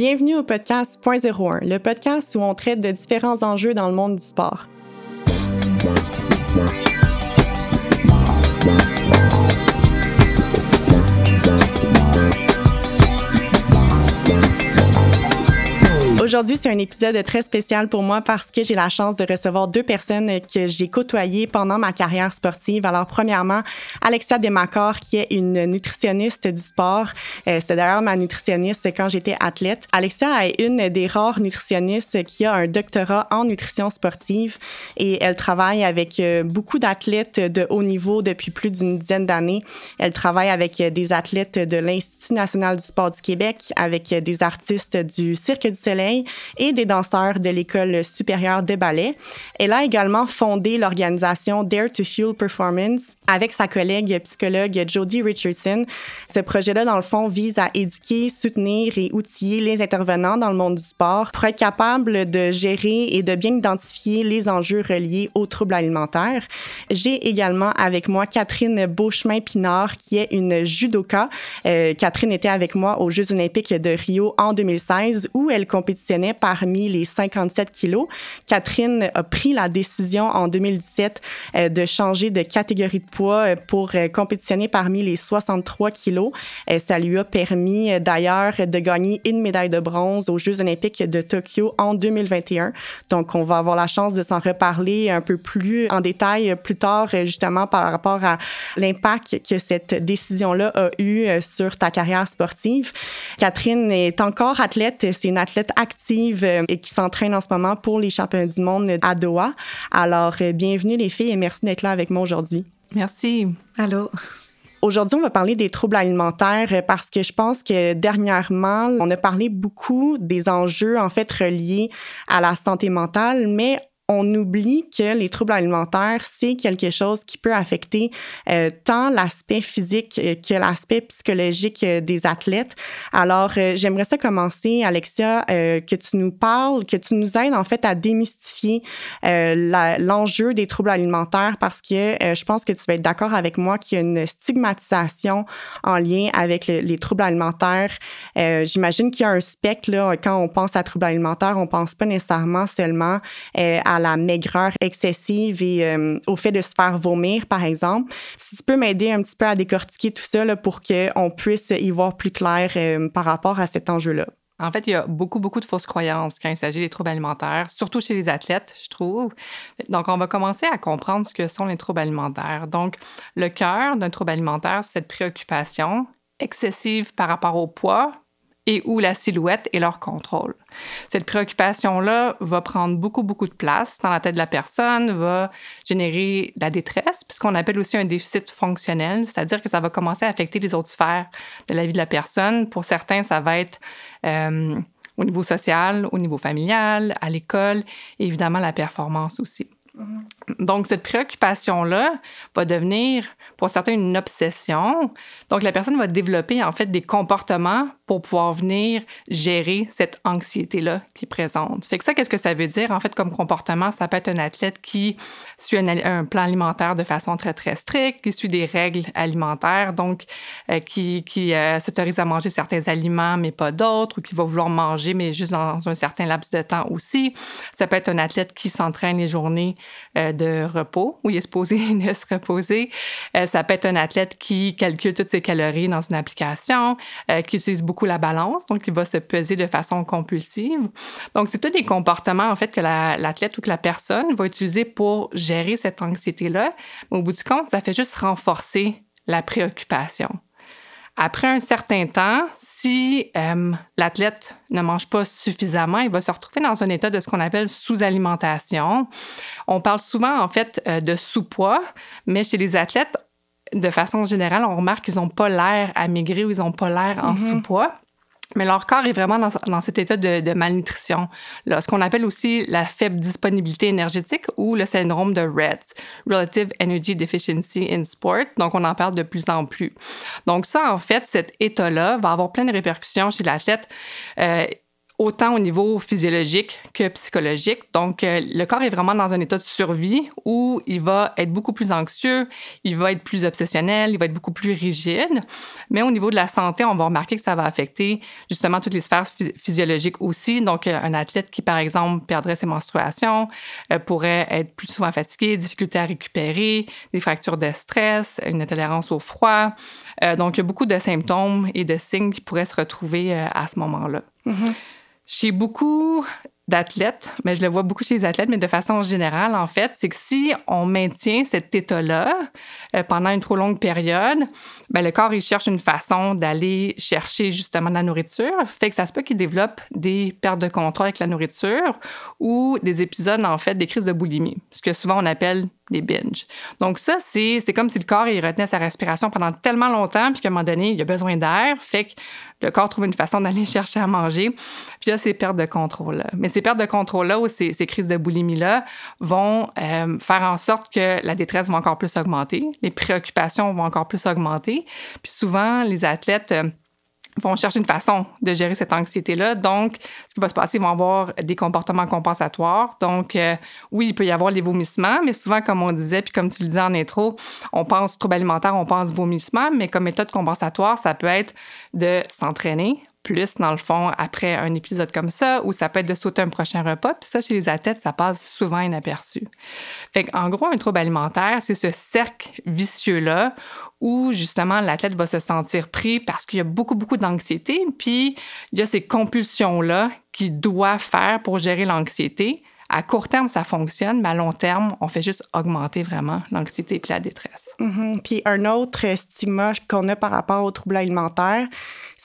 bienvenue au podcast Point 01, le podcast où on traite de différents enjeux dans le monde du sport. Aujourd'hui, c'est un épisode très spécial pour moi parce que j'ai la chance de recevoir deux personnes que j'ai côtoyées pendant ma carrière sportive. Alors, premièrement, Alexia Demacor, qui est une nutritionniste du sport. Euh, C'était d'ailleurs ma nutritionniste quand j'étais athlète. Alexia est une des rares nutritionnistes qui a un doctorat en nutrition sportive et elle travaille avec euh, beaucoup d'athlètes de haut niveau depuis plus d'une dizaine d'années. Elle travaille avec des athlètes de l'Institut national du sport du Québec, avec des artistes du Cirque du Soleil, et des danseurs de l'École supérieure de ballet. Elle a également fondé l'organisation Dare to Fuel Performance avec sa collègue psychologue Jodie Richardson. Ce projet-là, dans le fond, vise à éduquer, soutenir et outiller les intervenants dans le monde du sport pour être capable de gérer et de bien identifier les enjeux reliés aux troubles alimentaires. J'ai également avec moi Catherine Beauchemin-Pinard, qui est une judoka. Euh, Catherine était avec moi aux Jeux olympiques de Rio en 2016, où elle parmi les 57 kilos. Catherine a pris la décision en 2017 euh, de changer de catégorie de poids euh, pour euh, compétitionner parmi les 63 kilos. ça lui a permis d'ailleurs de gagner une médaille de bronze aux Jeux olympiques de Tokyo en 2021. Donc, on va avoir la chance de s'en reparler un peu plus en détail plus tard, justement par rapport à l'impact que cette décision-là a eu sur ta carrière sportive. Catherine est encore athlète. C'est une athlète active euh, et qui s'entraîne en ce moment pour les championnats du monde à Doha. Alors, euh, bienvenue les filles et merci d'être là avec moi aujourd'hui. Merci. Allô? Aujourd'hui, on va parler des troubles alimentaires euh, parce que je pense que dernièrement, on a parlé beaucoup des enjeux en fait reliés à la santé mentale, mais on oublie que les troubles alimentaires, c'est quelque chose qui peut affecter euh, tant l'aspect physique euh, que l'aspect psychologique euh, des athlètes. Alors, j'aimerais ça commencer, Alexia, que tu nous parles, que tu nous aides en fait à démystifier l'enjeu des troubles alimentaires parce que je pense que tu vas être d'accord avec moi qu'il y a une stigmatisation en lien avec les troubles alimentaires. J'imagine qu'il y a un spectre, quand on pense à troubles alimentaires, on pense pas nécessairement seulement à la maigreur excessive et euh, au fait de se faire vomir, par exemple. Si tu peux m'aider un petit peu à décortiquer tout ça là, pour qu'on puisse y voir plus clair euh, par rapport à cet enjeu-là. En fait, il y a beaucoup, beaucoup de fausses croyances quand il s'agit des troubles alimentaires, surtout chez les athlètes, je trouve. Donc, on va commencer à comprendre ce que sont les troubles alimentaires. Donc, le cœur d'un trouble alimentaire, c'est cette préoccupation excessive par rapport au poids, et ou la silhouette et leur contrôle. Cette préoccupation-là va prendre beaucoup, beaucoup de place dans la tête de la personne, va générer la détresse, puis ce qu'on appelle aussi un déficit fonctionnel, c'est-à-dire que ça va commencer à affecter les autres sphères de la vie de la personne. Pour certains, ça va être euh, au niveau social, au niveau familial, à l'école, et évidemment la performance aussi. Donc, cette préoccupation-là va devenir, pour certains, une obsession. Donc, la personne va développer, en fait, des comportements pour pouvoir venir gérer cette anxiété-là qui présente. Fait que ça, qu'est-ce que ça veut dire? En fait, comme comportement, ça peut être un athlète qui suit un, plan alimentaire de façon très, très stricte, qui suit des règles alimentaires, donc euh, qui, qui euh, s'autorise à manger certains aliments, mais pas d'autres, ou qui va vouloir manger, mais juste dans un certain laps de temps aussi. Ça peut être un athlète qui s'entraîne les journées euh, de repos, où il est supposé ne se reposer. ça peut être un athlète qui calcule toutes ses calories dans une application, qui utilise beaucoup la balance, donc il va se peser de façon compulsive. Donc, c'est tous des comportements, en fait, que l'athlète ou que la personne va utiliser pour gérer cette anxiété-là. Mais au bout du compte, ça fait juste renforcer la préoccupation. Après un certain temps, si euh, l'athlète ne mange pas suffisamment, il va se retrouver dans un état de ce qu'on appelle sous-alimentation. On parle souvent en fait euh, de sous-poids, mais chez les athlètes, de façon générale, on remarque qu'ils n'ont pas l'air à maigrir ou ils n'ont pas l'air en mm-hmm. sous-poids. Mais leur corps est vraiment dans, cet état de, malnutrition, ce qu'on appelle aussi la faible disponibilité énergétique ou le syndrome de REDS, Relative Energy Deficiency in Sport. Donc, on en parle de plus en plus. Donc, ça, en fait, cet état-là va avoir plein de répercussions chez l'athlète. Euh, autant au niveau physiologique que psychologique. Donc, euh, le corps est vraiment dans un état de survie où il va être beaucoup plus anxieux, il va être plus obsessionnel, il va être beaucoup plus rigide. Mais au niveau de la santé, on va remarquer que ça va affecter justement toutes les sphères physiologiques aussi. Donc, euh, un athlète qui, par exemple, perdrait ses menstruations euh, pourrait être plus souvent fatigué, difficulté à récupérer, des fractures de stress, une intolérance au froid. donc, il y a beaucoup de symptômes et de signes qui pourraient se retrouver à ce moment-là. Mm-hmm. Chez beaucoup d'athlètes, mais je le vois beaucoup chez les athlètes, mais de façon générale, en fait, c'est que si on maintient cet état-là euh, pendant une trop longue période, ben, le corps, il cherche une façon d'aller chercher justement de la nourriture. Fait que ça se peut qu'il développe des pertes de contrôle avec la nourriture ou des épisodes, en fait, des crises de boulimie, ce que souvent on appelle des binges. Donc ça, c'est comme si le corps, il retenait sa respiration pendant tellement longtemps, puis qu'à un moment donné, il a besoin d'air. Fait que le corps trouve une façon d'aller chercher à manger. Puis là, ces pertes de contrôle-là. Mais ces pertes de contrôle-là ou ces, crises de boulimie-là vont euh, faire en sorte que la détresse va encore plus augmenter, les préoccupations vont encore plus augmenter. Puis souvent, les athlètes euh, vont chercher une façon de gérer cette anxiété-là. Donc, ce qui va se passer, ils vont avoir des comportements compensatoires. Donc, euh, oui, il peut y avoir les vomissements, mais souvent, comme on disait, puis comme tu le disais en intro, on pense trouble alimentaire, on pense vomissement, mais comme méthode compensatoire, ça peut être de s'entraîner, plus, dans le fond, après un épisode comme ça, ou ça peut être de sauter un prochain repas. Puis ça, chez les athlètes, ça passe souvent inaperçu. Fait en gros, un trouble alimentaire, c'est ce cercle vicieux-là où, justement, l'athlète va se sentir pris parce qu'il y a beaucoup, beaucoup d'anxiété. Puis, il y a ces compulsions-là qu'il doit faire pour gérer l'anxiété. À court terme, ça fonctionne, mais à long terme, on fait juste augmenter vraiment l'anxiété et la détresse. Mm-hmm. Puis un autre stigma qu'on a par rapport au trouble alimentaire,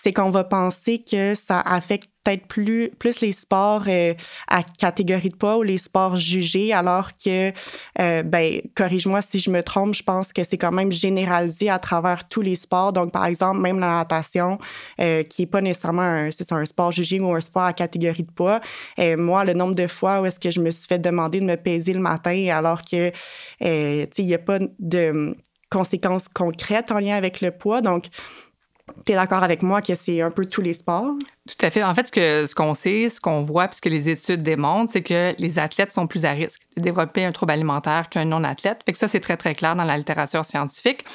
c'est qu'on va penser que ça affecte peut-être plus, plus les sports euh, à catégorie de poids ou les sports jugés, alors que, euh, ben, corrige-moi si je me trompe, je pense que c'est quand même généralisé à travers tous les sports. Donc, par exemple, même la natation, euh, qui n'est pas nécessairement un, c'est un sport jugé ou un sport à catégorie de poids. moi, le nombre de fois où est-ce que je me suis fait demander de me peser le matin alors que, tu sais, il n'y a pas de conséquences concrètes en lien avec le poids. Donc, tu es d'accord avec moi que c'est un peu tous les sports? Tout à fait. En fait, ce qu'on ce qu'on sait, ce qu'on voit, puisque les études démontrent, c'est que les athlètes sont plus à risque de développer un trouble alimentaire qu'un non-athlète. Que ça, c'est très, très clair dans la littérature scientifique.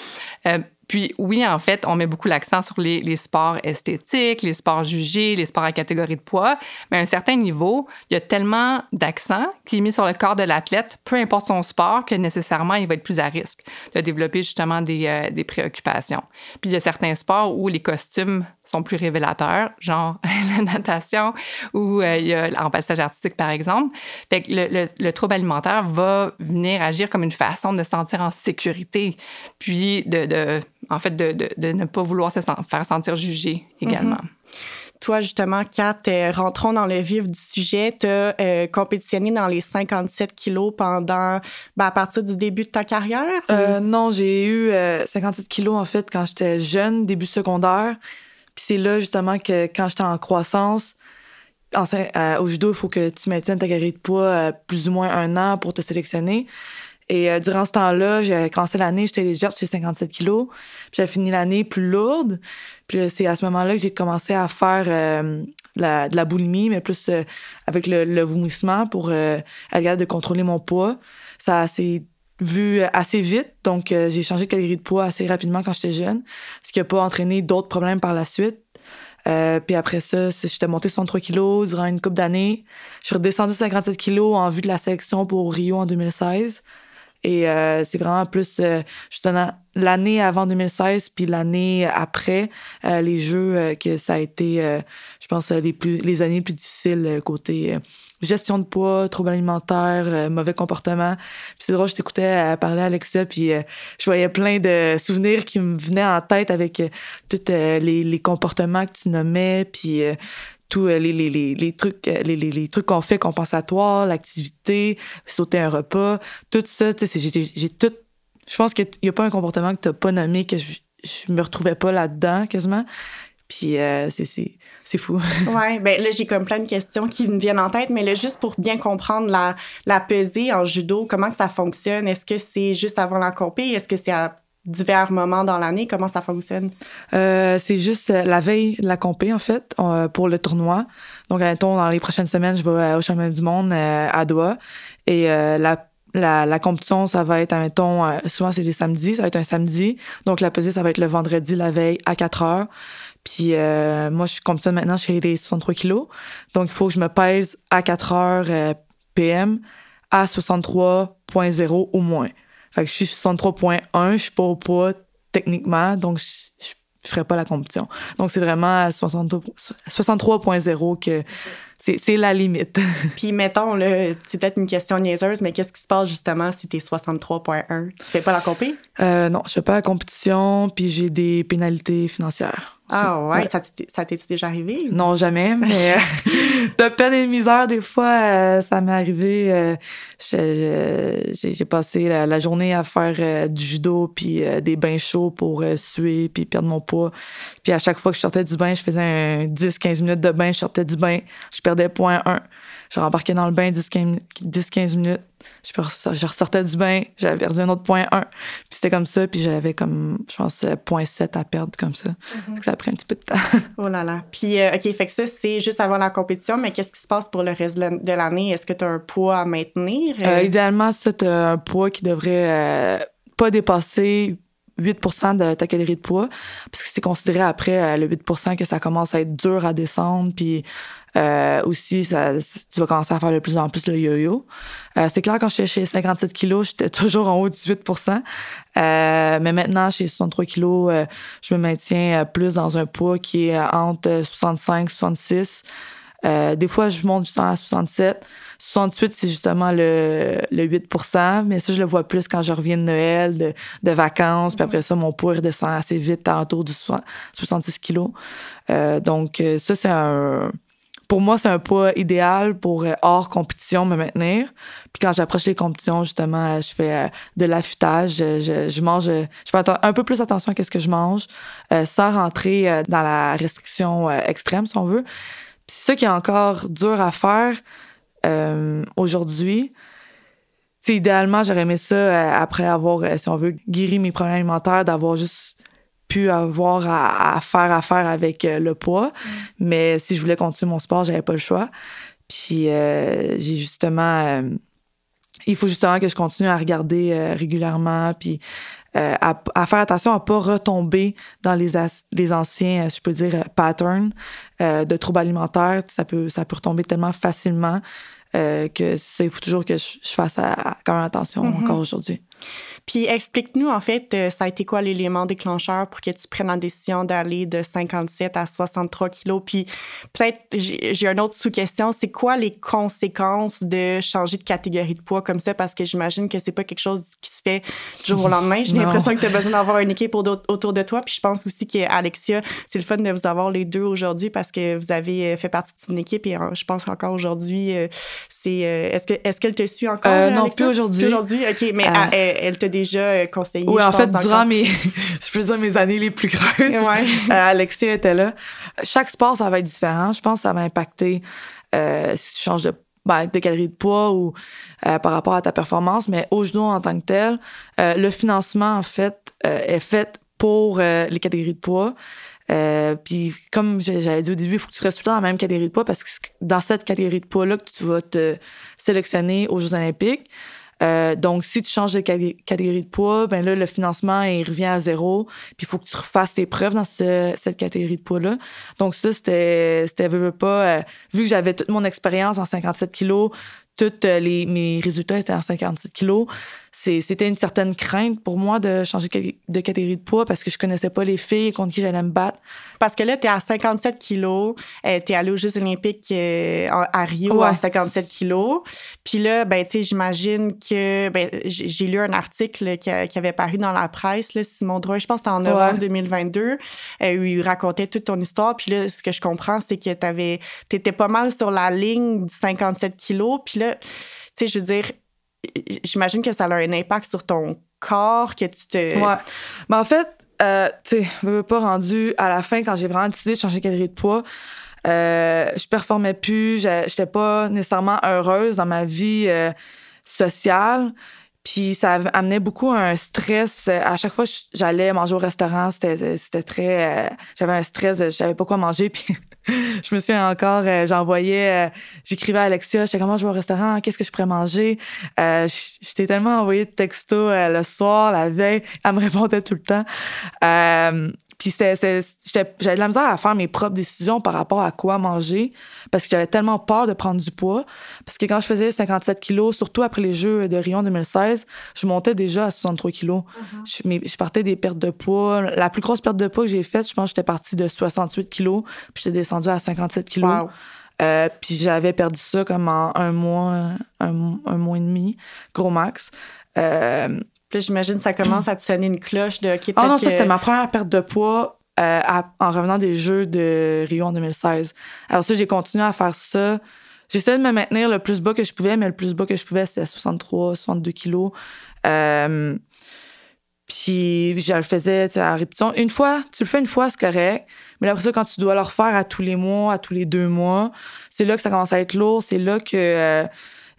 Euh, puis oui, en fait, on met beaucoup l'accent sur les, sports esthétiques, les sports jugés, les sports à catégorie de poids, mais à un certain niveau, il y a tellement d'accent qui est mis sur le corps de l'athlète, peu importe son sport, que nécessairement, il va être plus à risque de développer justement des, euh, des préoccupations. Puis il y a certains sports où les costumes sont plus révélateurs, genre la natation ou euh, il y a en passage artistique, par exemple. Fait que le, le, trouble alimentaire va venir agir comme une façon de se sentir en sécurité, puis de, de en fait, de, de, de, ne pas vouloir se faire sentir jugé également. Mm-hmm. Toi, justement, Kat, euh, rentrons dans le vif du sujet. Tu as euh, compétitionné dans les 57 kilos pendant, ben, à partir du début de ta carrière? non, j'ai eu 57 kilos, en fait, quand j'étais jeune, début secondaire. C'est là, justement, que quand j'étais en croissance, euh, au judo, il faut que tu maintiennes ta catégorie de poids euh, plus ou moins un an pour te sélectionner. Et euh, durant ce temps-là, j'ai commencé l'année, j'étais légère, j'étais 57 kilos. Puis j'ai fini l'année plus lourde. Puis c'est à ce moment-là que j'ai commencé à faire de la boulimie, mais plus avec le, vomissement pour être de contrôler mon poids. Ça s'est vu assez vite, donc j'ai changé de catégorie de poids assez rapidement quand j'étais jeune, ce qui n'a pas entraîné d'autres problèmes par la suite. Euh, puis après ça, j'étais montée 63 kilos durant une couple d'années. Je suis redescendue 57 kilos en vue de la sélection pour Rio en 2016. Et euh, c'est vraiment plus euh, justement l'année avant 2016 puis l'année après les jeux que ça a été, je pense, les plus les années les plus difficiles côté gestion de poids, troubles alimentaires, euh, mauvais comportement. Puis c'est drôle, je t'écoutais euh, parler à Alexa, puis euh, je voyais plein de souvenirs qui me venaient en tête avec tous les, les, comportements que tu nommais, puis tous les, les, les, trucs les, les, trucs qu'on fait compensatoires, l'activité, sauter un repas, tout ça, tu sais, j'ai tout... Je pense qu'il n'y a pas un comportement que tu n'as pas nommé que je, je me retrouvais pas là-dedans, quasiment. Puis c'est c'est fou. oui, ben là, j'ai comme plein de questions qui me viennent en tête, mais là, juste pour bien comprendre la, la pesée en judo, comment que ça fonctionne? Est-ce que c'est juste avant la compé? Est-ce que c'est divers moments dans l'année? Comment ça fonctionne? Euh, c'est juste euh, la veille de la compé, en fait, euh, pour le tournoi. Donc, admettons, dans les prochaines semaines, je vais au championnat du monde à Doha. Et la, la, la, compétition, ça va être, admettons, souvent c'est les samedis, ça va être un samedi. Donc, la pesée, ça va être le vendredi, la veille, à 4 heures. Puis moi, je compétitionne maintenant chez les 63 kilos. Donc, il faut que je me pèse à 4 heures PM à 63.0 au moins. Fait que je suis 63.1, je suis pas au poids techniquement, donc je, je, ferai pas la compétition. Donc c'est vraiment à 63.0 que c'est la limite. Puis mettons, c'est peut-être une question niaiseuse, mais qu'est-ce qui se passe justement si t'es 63.1? Tu fais pas la compétition? Euh, non, je fais pas la compétition, puis j'ai des pénalités financières. Ah ouais, ça t'est déjà arrivé? Non, jamais, mais euh, de peine et de misère, des fois, euh, ça m'est arrivé. Euh, j'ai passé la, journée à faire du judo, puis des bains chauds pour suer, puis perdre mon poids. Puis à chaque fois que je sortais du bain, je faisais un 10-15 minutes de bain, je sortais du bain, je perdais point 1. Je rembarquais dans le bain 10-15 minutes. Je, ressortais du bain, j'avais perdu un autre point 1. Puis c'était comme ça, puis j'avais comme, je pense, point 7 à perdre comme ça. Mm-hmm. Ça a pris un petit peu de temps. oh là là. Puis, euh, OK, fait que ça, c'est juste avant la compétition, mais qu'est-ce qui se passe pour le reste de l'année? Est-ce que tu as un poids à maintenir? Euh, idéalement, ça, tu as un poids qui devrait euh, pas dépasser 8 % de ta calorie de poids, parce que c'est considéré après euh, le 8 % que ça commence à être dur à descendre, puis euh, aussi, tu vas commencer à faire de plus en plus le yo-yo. Euh, c'est clair, quand j'étais chez 57 kilos, j'étais toujours en haut de 18 euh, Mais maintenant, chez 63 kilos, je me maintiens plus dans un poids qui est entre 65 66 euh, des fois, je monte justement à 67. 68, c'est justement le, le 8 mais ça, je le vois plus quand je reviens de Noël, de, de vacances. Puis après ça, mon poids redescend assez vite, autour du 66 kilos. Euh, donc, euh, ça, c'est un pour moi, c'est un poids idéal pour euh, hors compétition me maintenir. Puis quand j'approche les compétitions, justement, euh, je fais de l'affûtage, je, je, mange, je fais un peu plus attention à ce que je mange, sans rentrer dans la restriction extrême, si on veut. Puis c'est ça qui est encore dur à faire aujourd'hui. idéalement, j'aurais aimé ça après avoir, si on veut, guéri mes problèmes alimentaires, d'avoir juste pu avoir à, faire affaire avec euh, le poids. Mm. Mais si je voulais continuer mon sport, j'avais pas le choix. Puis euh, j'ai justement. Euh, il faut justement que je continue à regarder régulièrement, puis à, faire attention à pas retomber dans les, les anciens, je peux dire, patterns de troubles alimentaires. Ça peut, ça peut retomber tellement facilement que ça, il faut toujours que je, fasse quand même attention mm-hmm. encore aujourd'hui. Puis explique-nous, en fait, euh, ça a été quoi l'élément déclencheur pour que tu prennes la décision d'aller de 57 à 63 kilos? Puis peut-être, j'ai une autre sous-question, c'est quoi les conséquences de changer de catégorie de poids comme ça? Parce que j'imagine que c'est pas quelque chose qui se fait du jour au lendemain. J'ai l'impression que tu as besoin d'avoir une équipe autour de toi. Puis je pense aussi qu'Alexia, c'est le fun de vous avoir les deux aujourd'hui parce que vous avez euh, fait partie d'une équipe et euh, je pense qu'encore aujourd'hui, c'est... Est-ce que est-ce qu'elle te suit encore? non, plus aujourd'hui. aujourd'hui, OK. Mais elle, elle t'a déjà euh, conseillé. Oui, en fait, durant mes, je peux dire mes années les plus creuses, ouais. Euh, Alexia était là. Chaque sport, ça va être différent. Je pense que ça va impacter euh, si tu changes de ben, de de poids ou par rapport à ta performance, mais au en tant que tel, le financement, en fait, est fait pour les catégories de poids. puis comme j'avais dit au début, il faut que tu restes tout le temps dans la même catégorie de poids parce que dans cette catégorie de poids-là que tu vas te sélectionner aux Jeux olympiques. Euh, donc, si tu changes de catégorie de poids, ben là, le financement, il revient à zéro. Puis, il faut que tu refasses tes preuves dans cette catégorie de poids-là. Donc, ça, c'était, c'était, pas, euh, vu que j'avais toute mon expérience en 57 kilos, tous euh, les, mes résultats étaient en 57 kilos, c'était une certaine crainte pour moi de changer de catégorie de poids parce que je connaissais pas les filles contre qui j'allais me battre. Parce que là, tu es à 57 kilos, euh, tu es allé aux Jeux olympiques euh, à Rio à 57 kilos. Puis là, ben, tu sais, j'imagine que ben, j'ai lu un article qui, avait paru dans la presse, là, Simon Drouin, je pense que c'était en novembre 2022, euh, où il racontait toute ton histoire. Puis là, ce que je comprends, c'est que tu étais pas mal sur la ligne du 57 kilos. Puis là, tu sais, je veux dire, j'imagine que ça a un impact sur ton corps, que tu te. Ouais. Mais en fait, euh, tu sais, je pas rendu à la fin quand j'ai vraiment décidé de changer de calorie de poids. Euh, je performais plus, j'étais pas nécessairement heureuse dans ma vie euh, sociale. Puis ça amenait beaucoup un stress. À chaque fois que j'allais manger au restaurant, c'était très. Euh, j'avais un stress, je savais pas quoi manger. Puis je me souviens encore, euh, j'envoyais, euh, j'écrivais à Alexia, je sais comment je vais au restaurant, qu'est-ce que je pourrais manger? J'étais tellement envoyé de textos le soir, la veille. Elle me répondait tout le temps. Puis j'avais de la misère à faire mes propres décisions par rapport à quoi manger parce que j'avais tellement peur de prendre du poids. Parce que quand je faisais 57 kilos, surtout après les Jeux de Rio 2016, je montais déjà à 63 kilos. Mm-hmm. je, partais des pertes de poids. La plus grosse perte de poids que j'ai faite, je pense que j'étais partie de 68 kilos, puis j'étais descendue à 57 kilos. Euh, puis j'avais perdu ça comme en un mois, un, mois et demi, gros max. Euh, puis j'imagine ça commence à te sonner une cloche de OK, Ah non, ça c'était ma première perte de poids euh, en revenant des Jeux de Rio en 2016. Alors ça, j'ai continué à faire ça. J'essayais de me maintenir le plus bas que je pouvais, mais le plus bas que je pouvais, c'était 63, 62 kilos. Euh, puis je le faisais à répétition. Une fois, tu le fais une fois, c'est correct. Mais après ça, quand tu dois le refaire à tous les mois, à tous les deux mois, c'est là que ça commence à être lourd. C'est là que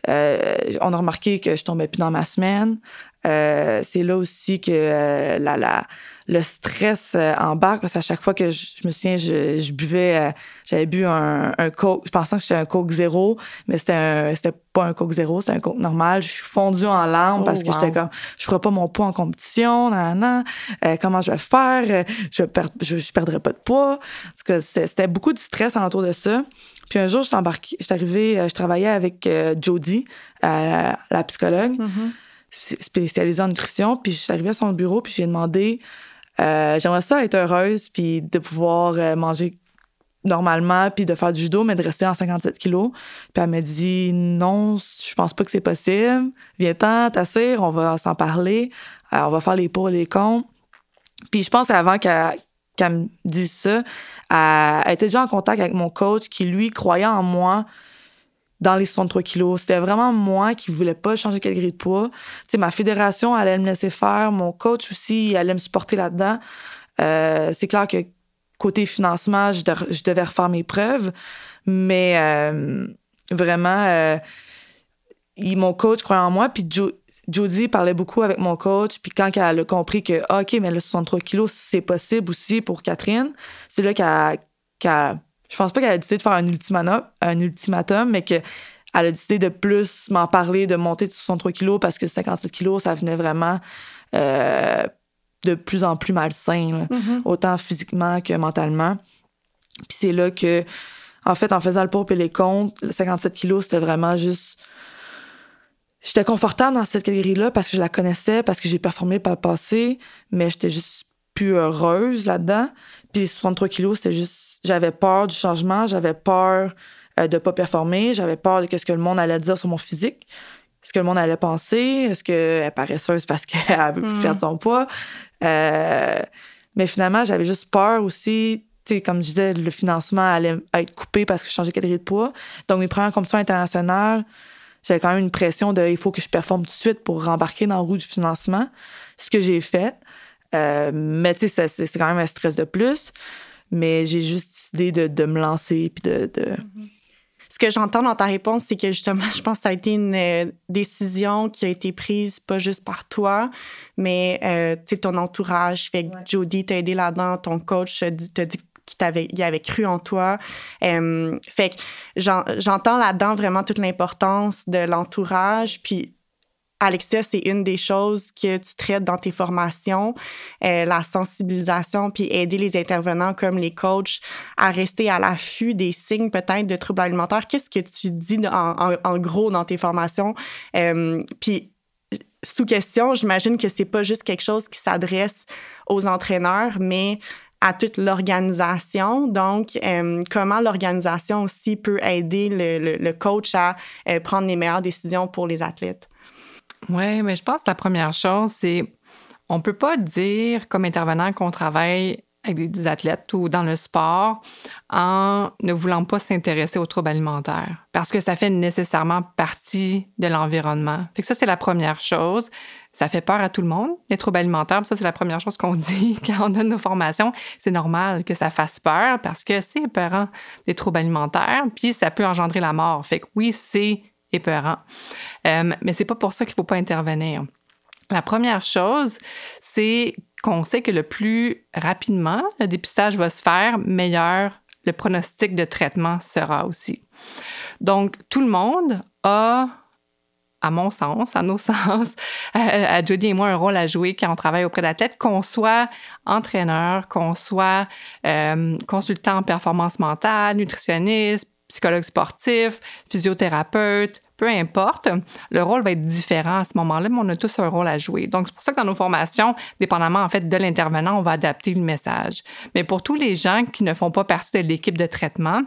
euh, on a remarqué que je tombais plus dans ma semaine. Euh, c'est là aussi que euh, la, la, le stress euh, embarque parce qu'à chaque fois que je, me souviens, je, je buvais, j'avais bu un, un coke, je pensais que c'était un coke zéro, mais c'était c'était pas un coke zéro, c'était un coke normal. Je suis fondue en larmes parce que oh, j'étais comme, je ferai pas mon poids en compétition, nan, comment je vais faire, je, perds, je, perdrai pas de poids. Parce que c'était beaucoup de stress alentour de ça. Puis un jour, je suis embarquée, je suis arrivée, je travaillais avec Jodie, la psychologue. Mm-hmm spécialisée en nutrition. Puis je suis arrivée à son bureau, puis j'ai demandé euh, j'aimerais ça être heureuse, puis de pouvoir euh, manger normalement, puis de faire du judo, mais de rester en 57 kilos. Puis elle m'a dit non, je pense pas que c'est possible. Viens-t'en, t'assire, on va s'en parler. Euh, on va faire les pour et les contre. Puis je pense qu'avant qu'elle me dise ça, elle était déjà en contact avec mon coach qui, lui, croyait en moi dans les 63 kilos. C'était vraiment moi qui voulais pas changer de catégorie de poids. Tu sais, ma fédération allait me laisser faire. Mon coach aussi, il allait me supporter là-dedans. Euh, c'est clair que côté financement, je, devais refaire mes preuves. Mais euh, vraiment, euh, mon coach croyait en moi. Puis Jodie parlait beaucoup avec mon coach. Puis quand elle a compris que, ah, OK, mais le 63 kilos, c'est possible aussi pour Catherine, c'est là qu'elle je pense pas qu'elle a décidé de faire un ultimatum, un ultimatum mais qu'elle a décidé de plus m'en parler, de monter de 63 kilos parce que 57 kilos, ça venait vraiment euh, de plus en plus malsain, mm-hmm. autant physiquement que mentalement. Puis c'est là que, en fait, en faisant le pour et les comptes, le 57 kilos, c'était vraiment juste. J'étais confortable dans cette catégorie-là parce que je la connaissais, parce que j'ai performé par le passé, mais j'étais juste plus heureuse là-dedans. Puis 63 kilos, c'était juste j'avais peur du changement, j'avais peur euh, de pas performer, j'avais peur de ce que le monde allait dire sur mon physique, ce que le monde allait penser, est-ce qu'elle est paresseuse parce qu'elle veut plus hmm. perdre son poids. Euh, mais finalement, j'avais juste peur aussi. Comme je disais, le financement allait être coupé parce que je changeais de catégorie de poids. Donc, mes premières compétitions internationales, j'avais quand même une pression de il faut que je performe tout de suite pour rembarquer dans le roue du financement. Ce que j'ai fait. Euh, mais tu sais, c'est quand même un stress de plus mais j'ai juste décidé de, me lancer puis de. Mm-hmm. Ce que j'entends dans ta réponse, c'est que justement, je pense que ça a été une euh, décision qui a été prise pas juste par toi, mais euh, ton entourage. Fait que Jody t'a aidé là-dedans, ton coach t'a dit, qu'il avait, avait cru en toi. Euh, fait que j'entends là-dedans vraiment toute l'importance de l'entourage. Puis Alexia, c'est une des choses que tu traites dans tes formations, euh, la sensibilisation, puis aider les intervenants comme les coachs à rester à l'affût des signes peut-être de troubles alimentaires. Qu'est-ce que tu dis en, gros dans tes formations? Euh, puis sous question, j'imagine que c'est pas juste quelque chose qui s'adresse aux entraîneurs, mais à toute l'organisation. Donc, euh, comment l'organisation aussi peut aider le, coach à prendre les meilleures décisions pour les athlètes? Oui, mais je pense que la première chose, c'est on ne peut pas dire comme intervenant qu'on travaille avec des athlètes ou dans le sport en ne voulant pas s'intéresser aux troubles alimentaires parce que ça fait nécessairement partie de l'environnement. Fait que ça, c'est la première chose. Ça fait peur à tout le monde, les troubles alimentaires. Ça, c'est la première chose qu'on dit quand on donne nos formations. C'est normal que ça fasse peur parce que c'est épeurant des troubles alimentaires, puis ça peut engendrer la mort. Fait que oui, c'est épeurant. Euh, mais c'est pas pour ça qu'il faut pas intervenir. La première chose, c'est qu'on sait que le plus rapidement le dépistage va se faire, meilleur le pronostic de traitement sera aussi. Donc, tout le monde a à mon sens, à nos sens, à, Jodie et moi, un rôle à jouer quand on travaille auprès d'athlètes, qu'on soit entraîneur, qu'on soit euh, consultant en performance mentale, nutritionniste, psychologue sportif, physiothérapeute, peu importe, le rôle va être différent à ce moment-là, mais on a tous un rôle à jouer. Donc, c'est pour ça que dans nos formations, dépendamment en fait de l'intervenant, on va adapter le message. Mais pour tous les gens qui ne font pas partie de l'équipe de traitement,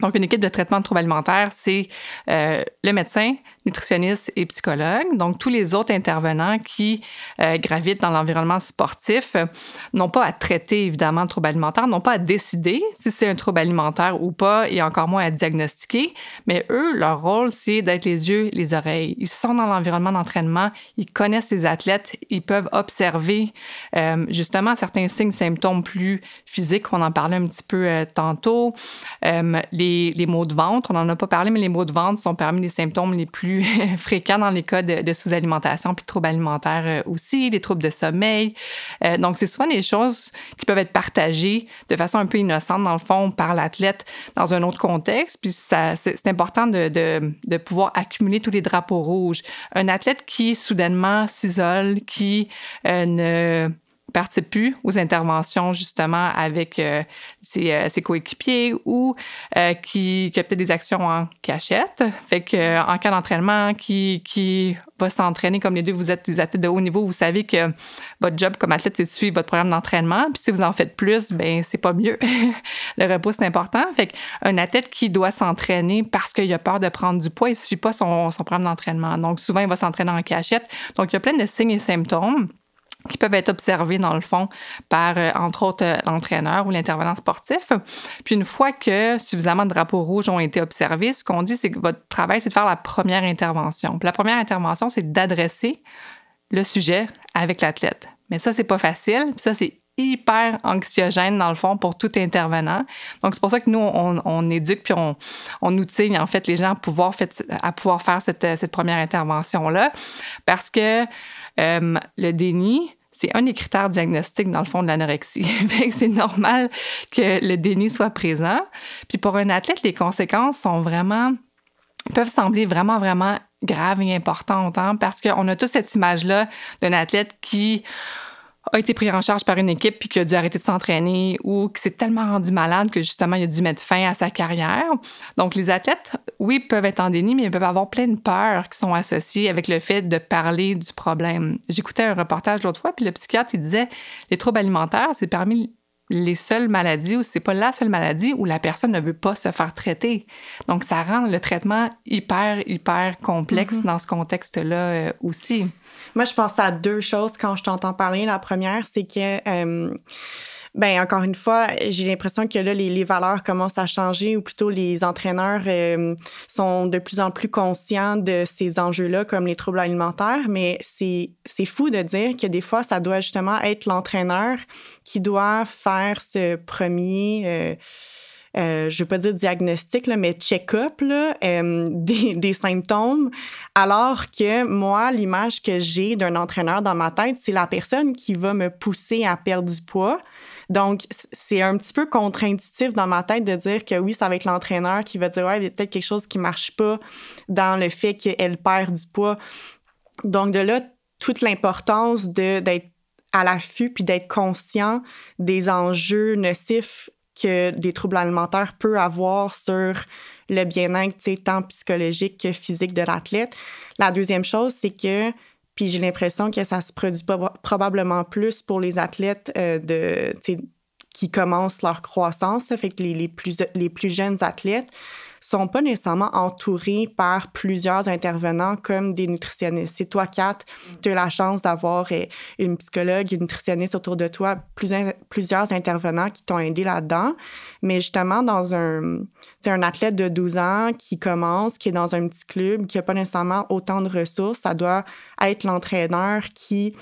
donc, une équipe de traitement de troubles alimentaires, c'est euh, le médecin, nutritionniste et psychologue. Donc, tous les autres intervenants qui euh, gravitent dans l'environnement sportif euh, n'ont pas à traiter, évidemment, de troubles alimentaires, n'ont pas à décider si c'est un trouble alimentaire ou pas, et encore moins à diagnostiquer. Mais eux, leur rôle, c'est d'être les yeux, les oreilles. Ils sont dans l'environnement d'entraînement, ils connaissent les athlètes, ils peuvent observer justement certains signes, symptômes plus physiques. On en parlait un petit peu tantôt. les les, maux de ventre, on n'en a pas parlé, mais les maux de ventre sont parmi les symptômes les plus fréquents dans les cas de, sous-alimentation, puis de troubles alimentaires euh, aussi, les troubles de sommeil. Euh, donc, c'est souvent des choses qui peuvent être partagées de façon un peu innocente, dans le fond, par l'athlète dans un autre contexte. Puis, c'est important de, de, pouvoir accumuler tous les drapeaux rouges. Un athlète qui soudainement s'isole, qui euh, ne participe plus aux interventions justement avec euh, euh, ses, coéquipiers ou euh, qui, qui, a peut-être des actions en cachette. Fait que en cas d'entraînement, qui, qui va s'entraîner comme les deux, vous êtes des athlètes de haut niveau, vous savez que votre job comme athlète, c'est de suivre votre programme d'entraînement. Puis si vous en faites plus, ben c'est pas mieux. le repos, c'est important. Fait qu'un athlète qui doit s'entraîner parce qu'il a peur de prendre du poids, il ne suit pas son, son programme d'entraînement. Donc souvent, il va s'entraîner en cachette. Donc il y a plein de signes et symptômes qui peuvent être observés dans le fond par, euh, entre autres, euh, l'entraîneur ou l'intervenant sportif. Puis une fois que suffisamment de drapeaux rouges ont été observés, ce qu'on dit, c'est que votre travail, c'est de faire la première intervention. Puis la première intervention, c'est d'adresser le sujet avec l'athlète. Mais ça, c'est pas facile. Puis ça, c'est hyper anxiogène dans le fond pour tout intervenant. Donc c'est pour ça que nous on, éduque puis on, on, outille en fait les gens à pouvoir, faire cette, cette première intervention là parce que euh, le déni, c'est un des critères diagnostiques dans le fond de l'anorexie. c'est normal que le déni soit présent. Puis pour un athlète, les conséquences sont vraiment peuvent sembler vraiment, vraiment graves et importantes, hein, parce qu'on a tous cette image-là d'un athlète qui a été pris en charge par une équipe puis qui a dû arrêter de s'entraîner ou qui s'est tellement rendu malade que justement il a dû mettre fin à sa carrière. Donc les athlètes, oui, peuvent être en déni, mais ils peuvent avoir plein de peurs qui sont associées avec le fait de parler du problème. J'écoutais un reportage l'autre fois puis le psychiatre il disait les troubles alimentaires, c'est parmi les seules maladies ou c'est pas la seule maladie où la personne ne veut pas se faire traiter. Donc ça rend le traitement hyper hyper complexe mm-hmm. dans ce contexte-là euh, aussi. Moi, je pense à deux choses quand je t'entends parler. La première, c'est que, euh, ben encore une fois, j'ai l'impression que là, les, valeurs commencent à changer, ou plutôt les entraîneurs euh, sont de plus en plus conscients de ces enjeux-là, comme les troubles alimentaires. Mais c'est fou de dire que des fois, ça doit justement être l'entraîneur qui doit faire ce premier. Euh, euh, je ne veux pas dire diagnostic, là, mais check-up euh, des, des, symptômes, alors que moi, l'image que j'ai d'un entraîneur dans ma tête, c'est la personne qui va me pousser à perdre du poids. Donc, c'est un petit peu contre-intuitif dans ma tête de dire que oui, ça va être l'entraîneur qui va dire, ouais, il y a peut-être quelque chose qui marche pas dans le fait qu'elle perd du poids. Donc, de là, toute l'importance d'être à l'affût puis d'être conscient des enjeux nocifs que des troubles alimentaires peuvent avoir sur le bien-être tant psychologique que physique de l'athlète. La deuxième chose, c'est que, puis j'ai l'impression que ça se produit probablement plus pour les athlètes euh, de, qui commencent leur croissance, fait que les, plus, les plus jeunes athlètes, sont pas nécessairement entourés par plusieurs intervenants comme des nutritionnistes. C'est toi, Kat, tu as la chance d'avoir euh, une psychologue, une nutritionniste autour de toi, plusieurs intervenants qui t'ont aidé là-dedans. Mais justement, dans un, un athlète de 12 ans qui commence, qui est dans un petit club, qui n'a pas nécessairement autant de ressources, ça doit être l'entraîneur qui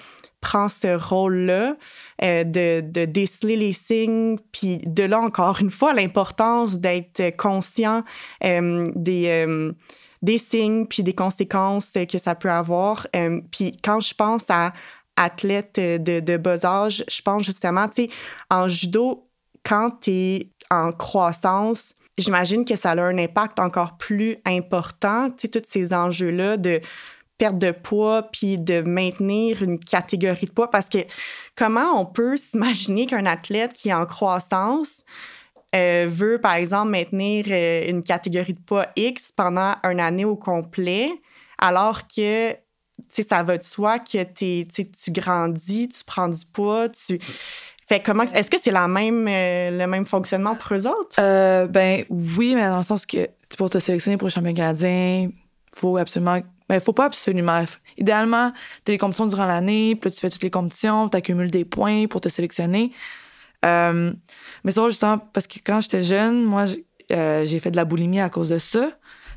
prend ce rôle-là euh, de, de, déceler les signes, puis de là encore une fois l'importance d'être conscient euh, des, euh, des signes puis des conséquences que ça peut avoir. puis quand je pense à athlète de, de bas âge, je pense justement, tu sais, en judo, quand tu es en croissance, j'imagine que ça a un impact encore plus important, tu sais, tous ces enjeux-là de de poids puis de maintenir une catégorie de poids. Parce que comment on peut s'imaginer qu'un athlète qui est en croissance euh, veut, par exemple, maintenir euh, une catégorie de poids X pendant une année au complet, alors que ça va de soi que tu grandis, tu prends du poids, tu comment est-ce que c'est la même euh, le même fonctionnement pour eux autres? Ben oui, mais dans le sens que pour te sélectionner pour le champion canadien, faut absolument mais ben, faut pas absolument. Idéalement, tu as les compétitions durant l'année, puis tu fais toutes les compétitions, tu accumules des points pour te sélectionner. Euh, mais c'est justement parce que quand j'étais jeune, moi, j'ai fait de la boulimie à cause de ça,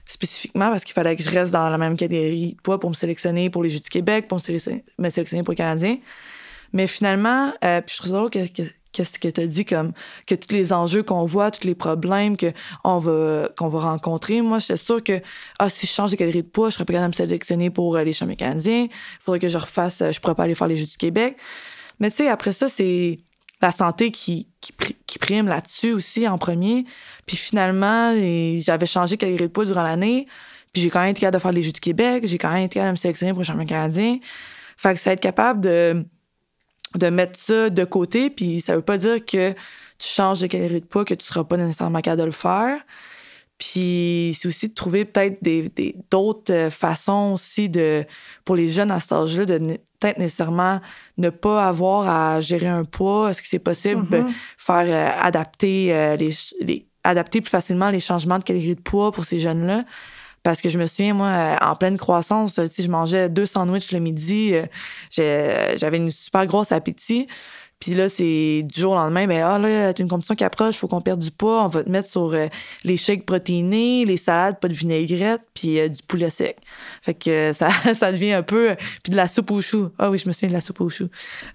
spécifiquement parce qu'il fallait que je reste dans la même catégorie de poids pour me sélectionner pour les Jeux du Québec, pour me sélectionner pour les Canadiens. Mais finalement, euh, puis je trouve drôle que, que, ce que tu as dit, comme que tous les enjeux qu'on voit, tous les problèmes qu'on va, qu'on va rencontrer, moi, j'étais sûre que ah, si je change de catégorie de poids, je serais pas capable de me sélectionner pour euh, les champions canadiens. Il faudrait que je refasse, euh, je pourrais pas aller faire les Jeux du Québec. Mais tu sais, après ça, c'est la santé qui, qui, prime là-dessus aussi en premier. Puis finalement, j'avais changé de catégorie de poids durant l'année. Puis j'ai quand même été capable de faire les Jeux du Québec. J'ai quand même été capable de me sélectionner pour les champions canadiens. Fait que ça être capable de de mettre ça de côté, puis ça veut pas dire que tu changes de calories de poids, que tu seras pas nécessairement capable de le faire. Puis c'est aussi de trouver peut-être des, d'autres euh, façons aussi de pour les jeunes à cet âge-là de peut-être nécessairement ne pas avoir à gérer un poids. Est-ce que c'est possible de mm-hmm. faire euh, adapter euh, les, adapter plus facilement les changements de calories de poids pour ces jeunes-là? Parce que je me souviens, moi, euh, en pleine croissance, je mangeais deux sandwichs le midi. Euh, j'avais une super grosse appétit. Puis là, c'est du jour au lendemain, ben ah là, t'as une compétition qui approche, faut qu'on perde du poids, on va te mettre sur euh, les shakes protéinés, les salades, pas de vinaigrette, puis du poulet sec. Fait que ça, ça devient un peu puis de la soupe aux choux. Ah oui, je me souviens de la soupe aux choux.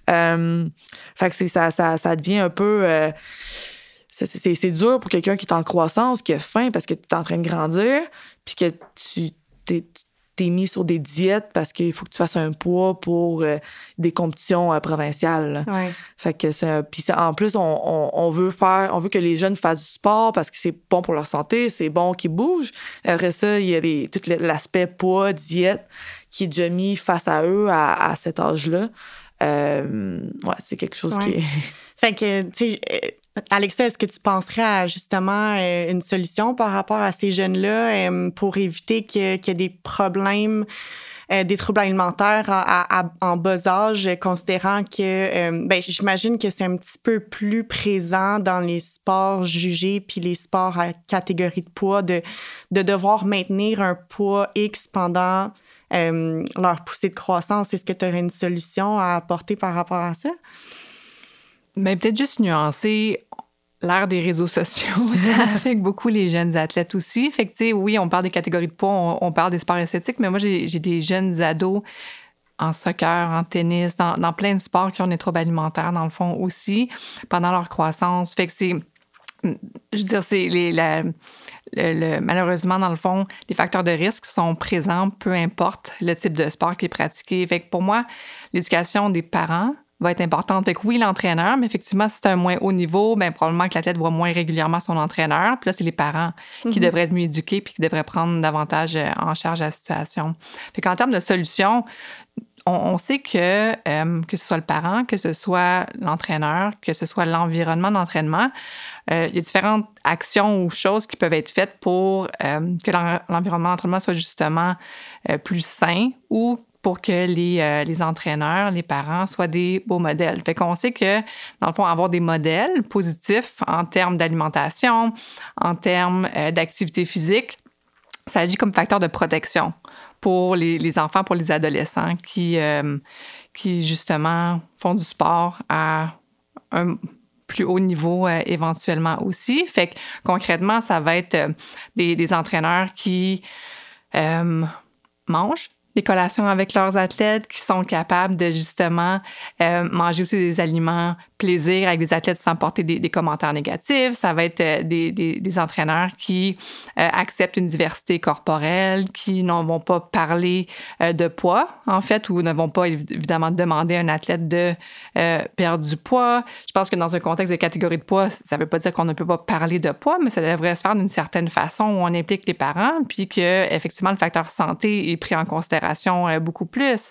fait que c'est ça, ça, ça devient un peu c'est dur pour quelqu'un qui est en croissance, qui a faim parce que tu es en train de grandir, puis que tu t'es mis sur des diètes parce qu'il faut que tu fasses un poids pour euh, des compétitions euh, provinciales. Fait que c'est puis en plus on, veut faire on veut que les jeunes fassent du sport parce que c'est bon pour leur santé, c'est bon qu'ils bougent. Après ça, il y a tout l'aspect poids, diète qui est déjà mis face à eux à, cet âge-là. Euh, ouais, c'est quelque chose qui est... Fait que, tu sais, Alexa, est-ce que tu penserais à justement euh, une solution par rapport à ces jeunes-là euh, pour éviter qu'il y, ait des problèmes, euh, des troubles alimentaires en bas âge, considérant que, ben, j'imagine que c'est un petit peu plus présent dans les sports jugés puis les sports à catégorie de poids de, de devoir maintenir un poids X pendant leur poussée de croissance. Est-ce que tu aurais une solution à apporter par rapport à ça? Mais peut-être juste nuancer l'ère des réseaux sociaux, ça affecte beaucoup les jeunes athlètes aussi. Fait que, tu sais, oui, on parle des catégories de poids, on, parle des sports esthétiques, mais moi, j'ai des jeunes ados en soccer, en tennis, dans, plein de sports qui ont des troubles alimentaires, dans le fond, aussi, pendant leur croissance. Fait que c'est. Je veux dire, c'est les. le, malheureusement, dans le fond, les facteurs de risque sont présents, peu importe le type de sport qui est pratiqué. Fait que pour moi, l'éducation des parents, va être importante. Fait que oui, l'entraîneur, mais effectivement, si c'est un moins haut niveau, bien, probablement que l'athlète voit moins régulièrement son entraîneur. Puis là, c'est les parents qui mhm. devraient être mieux éduqués puis qui devraient prendre davantage euh, en charge la situation. Fait qu'en termes de solutions, on, sait que, euh, que ce soit le parent, que ce soit l'entraîneur, que ce soit l'environnement d'entraînement, euh, il y a différentes actions ou choses qui peuvent être faites pour que l'environnement d'entraînement soit justement plus sain ou pour que les, euh, les, entraîneurs, les parents soient des beaux modèles. Fait qu'on sait que, dans le fond, avoir des modèles positifs en termes d'alimentation, en termes euh, d'activité physique, ça agit comme facteur de protection pour les, enfants, pour les adolescents qui, euh, qui, justement, font du sport à un plus haut niveau éventuellement aussi. Fait que concrètement, ça va être des entraîneurs qui mangent les collations avec leurs athlètes, qui sont capables de justement euh, manger aussi des aliments plaisir avec des athlètes sans porter des, commentaires négatifs. Ça va être euh, des, des, entraîneurs qui euh, acceptent une diversité corporelle, qui n'en vont pas parler de poids, en fait, ou ne vont pas évidemment demander à un athlète de perdre du poids. Je pense que dans un contexte de catégorie de poids, ça ne veut pas dire qu'on ne peut pas parler de poids, mais ça devrait se faire d'une certaine façon où on implique les parents, puis que effectivement le facteur santé est pris en considération beaucoup plus.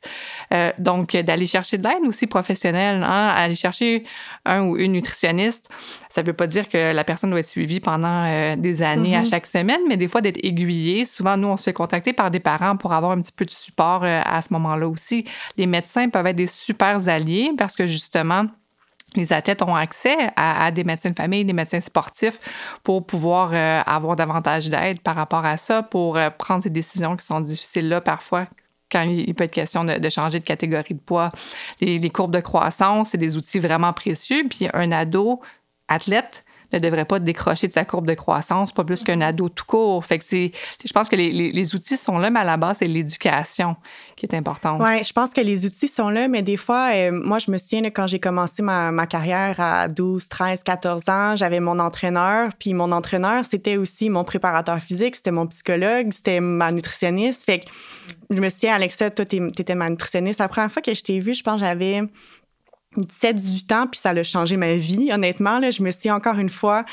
donc, d'aller chercher de l'aide aussi professionnelle, hein, aller chercher un ou une nutritionniste. Ça ne veut pas dire que la personne doit être suivie pendant euh, des années à mm-hmm. chaque semaine, mais des fois d'être aiguillée. Souvent, nous, on se fait contacter par des parents pour avoir un petit peu de support euh, à ce moment-là aussi. Les médecins peuvent être des super alliés parce que justement, les athlètes ont accès à, des médecins de famille, des médecins sportifs pour pouvoir euh, avoir davantage d'aide par rapport à ça, pour prendre ces décisions qui sont difficiles là parfois quand il peut être question de, changer de catégorie de poids. Les, courbes de croissance, c'est des outils vraiment précieux. Puis un ado athlète ne devrait pas décrocher de sa courbe de croissance, pas plus qu'un ado tout court. Fait que c'est, je pense que les, outils sont là, mais à la base, c'est l'éducation qui est importante. Oui, je pense que les outils sont là, mais des fois, euh, moi, je me souviens quand j'ai commencé ma, ma, carrière à 12, 13, 14 ans, j'avais mon entraîneur, puis mon entraîneur, c'était aussi mon préparateur physique, c'était mon psychologue, c'était ma nutritionniste. Fait que je me souviens, Alexa, toi, t'étais ma nutritionniste. La première fois que je t'ai vue, je pense j'avais 17-18 ans, puis ça a changé ma vie, honnêtement. Là, je me suis encore une fois,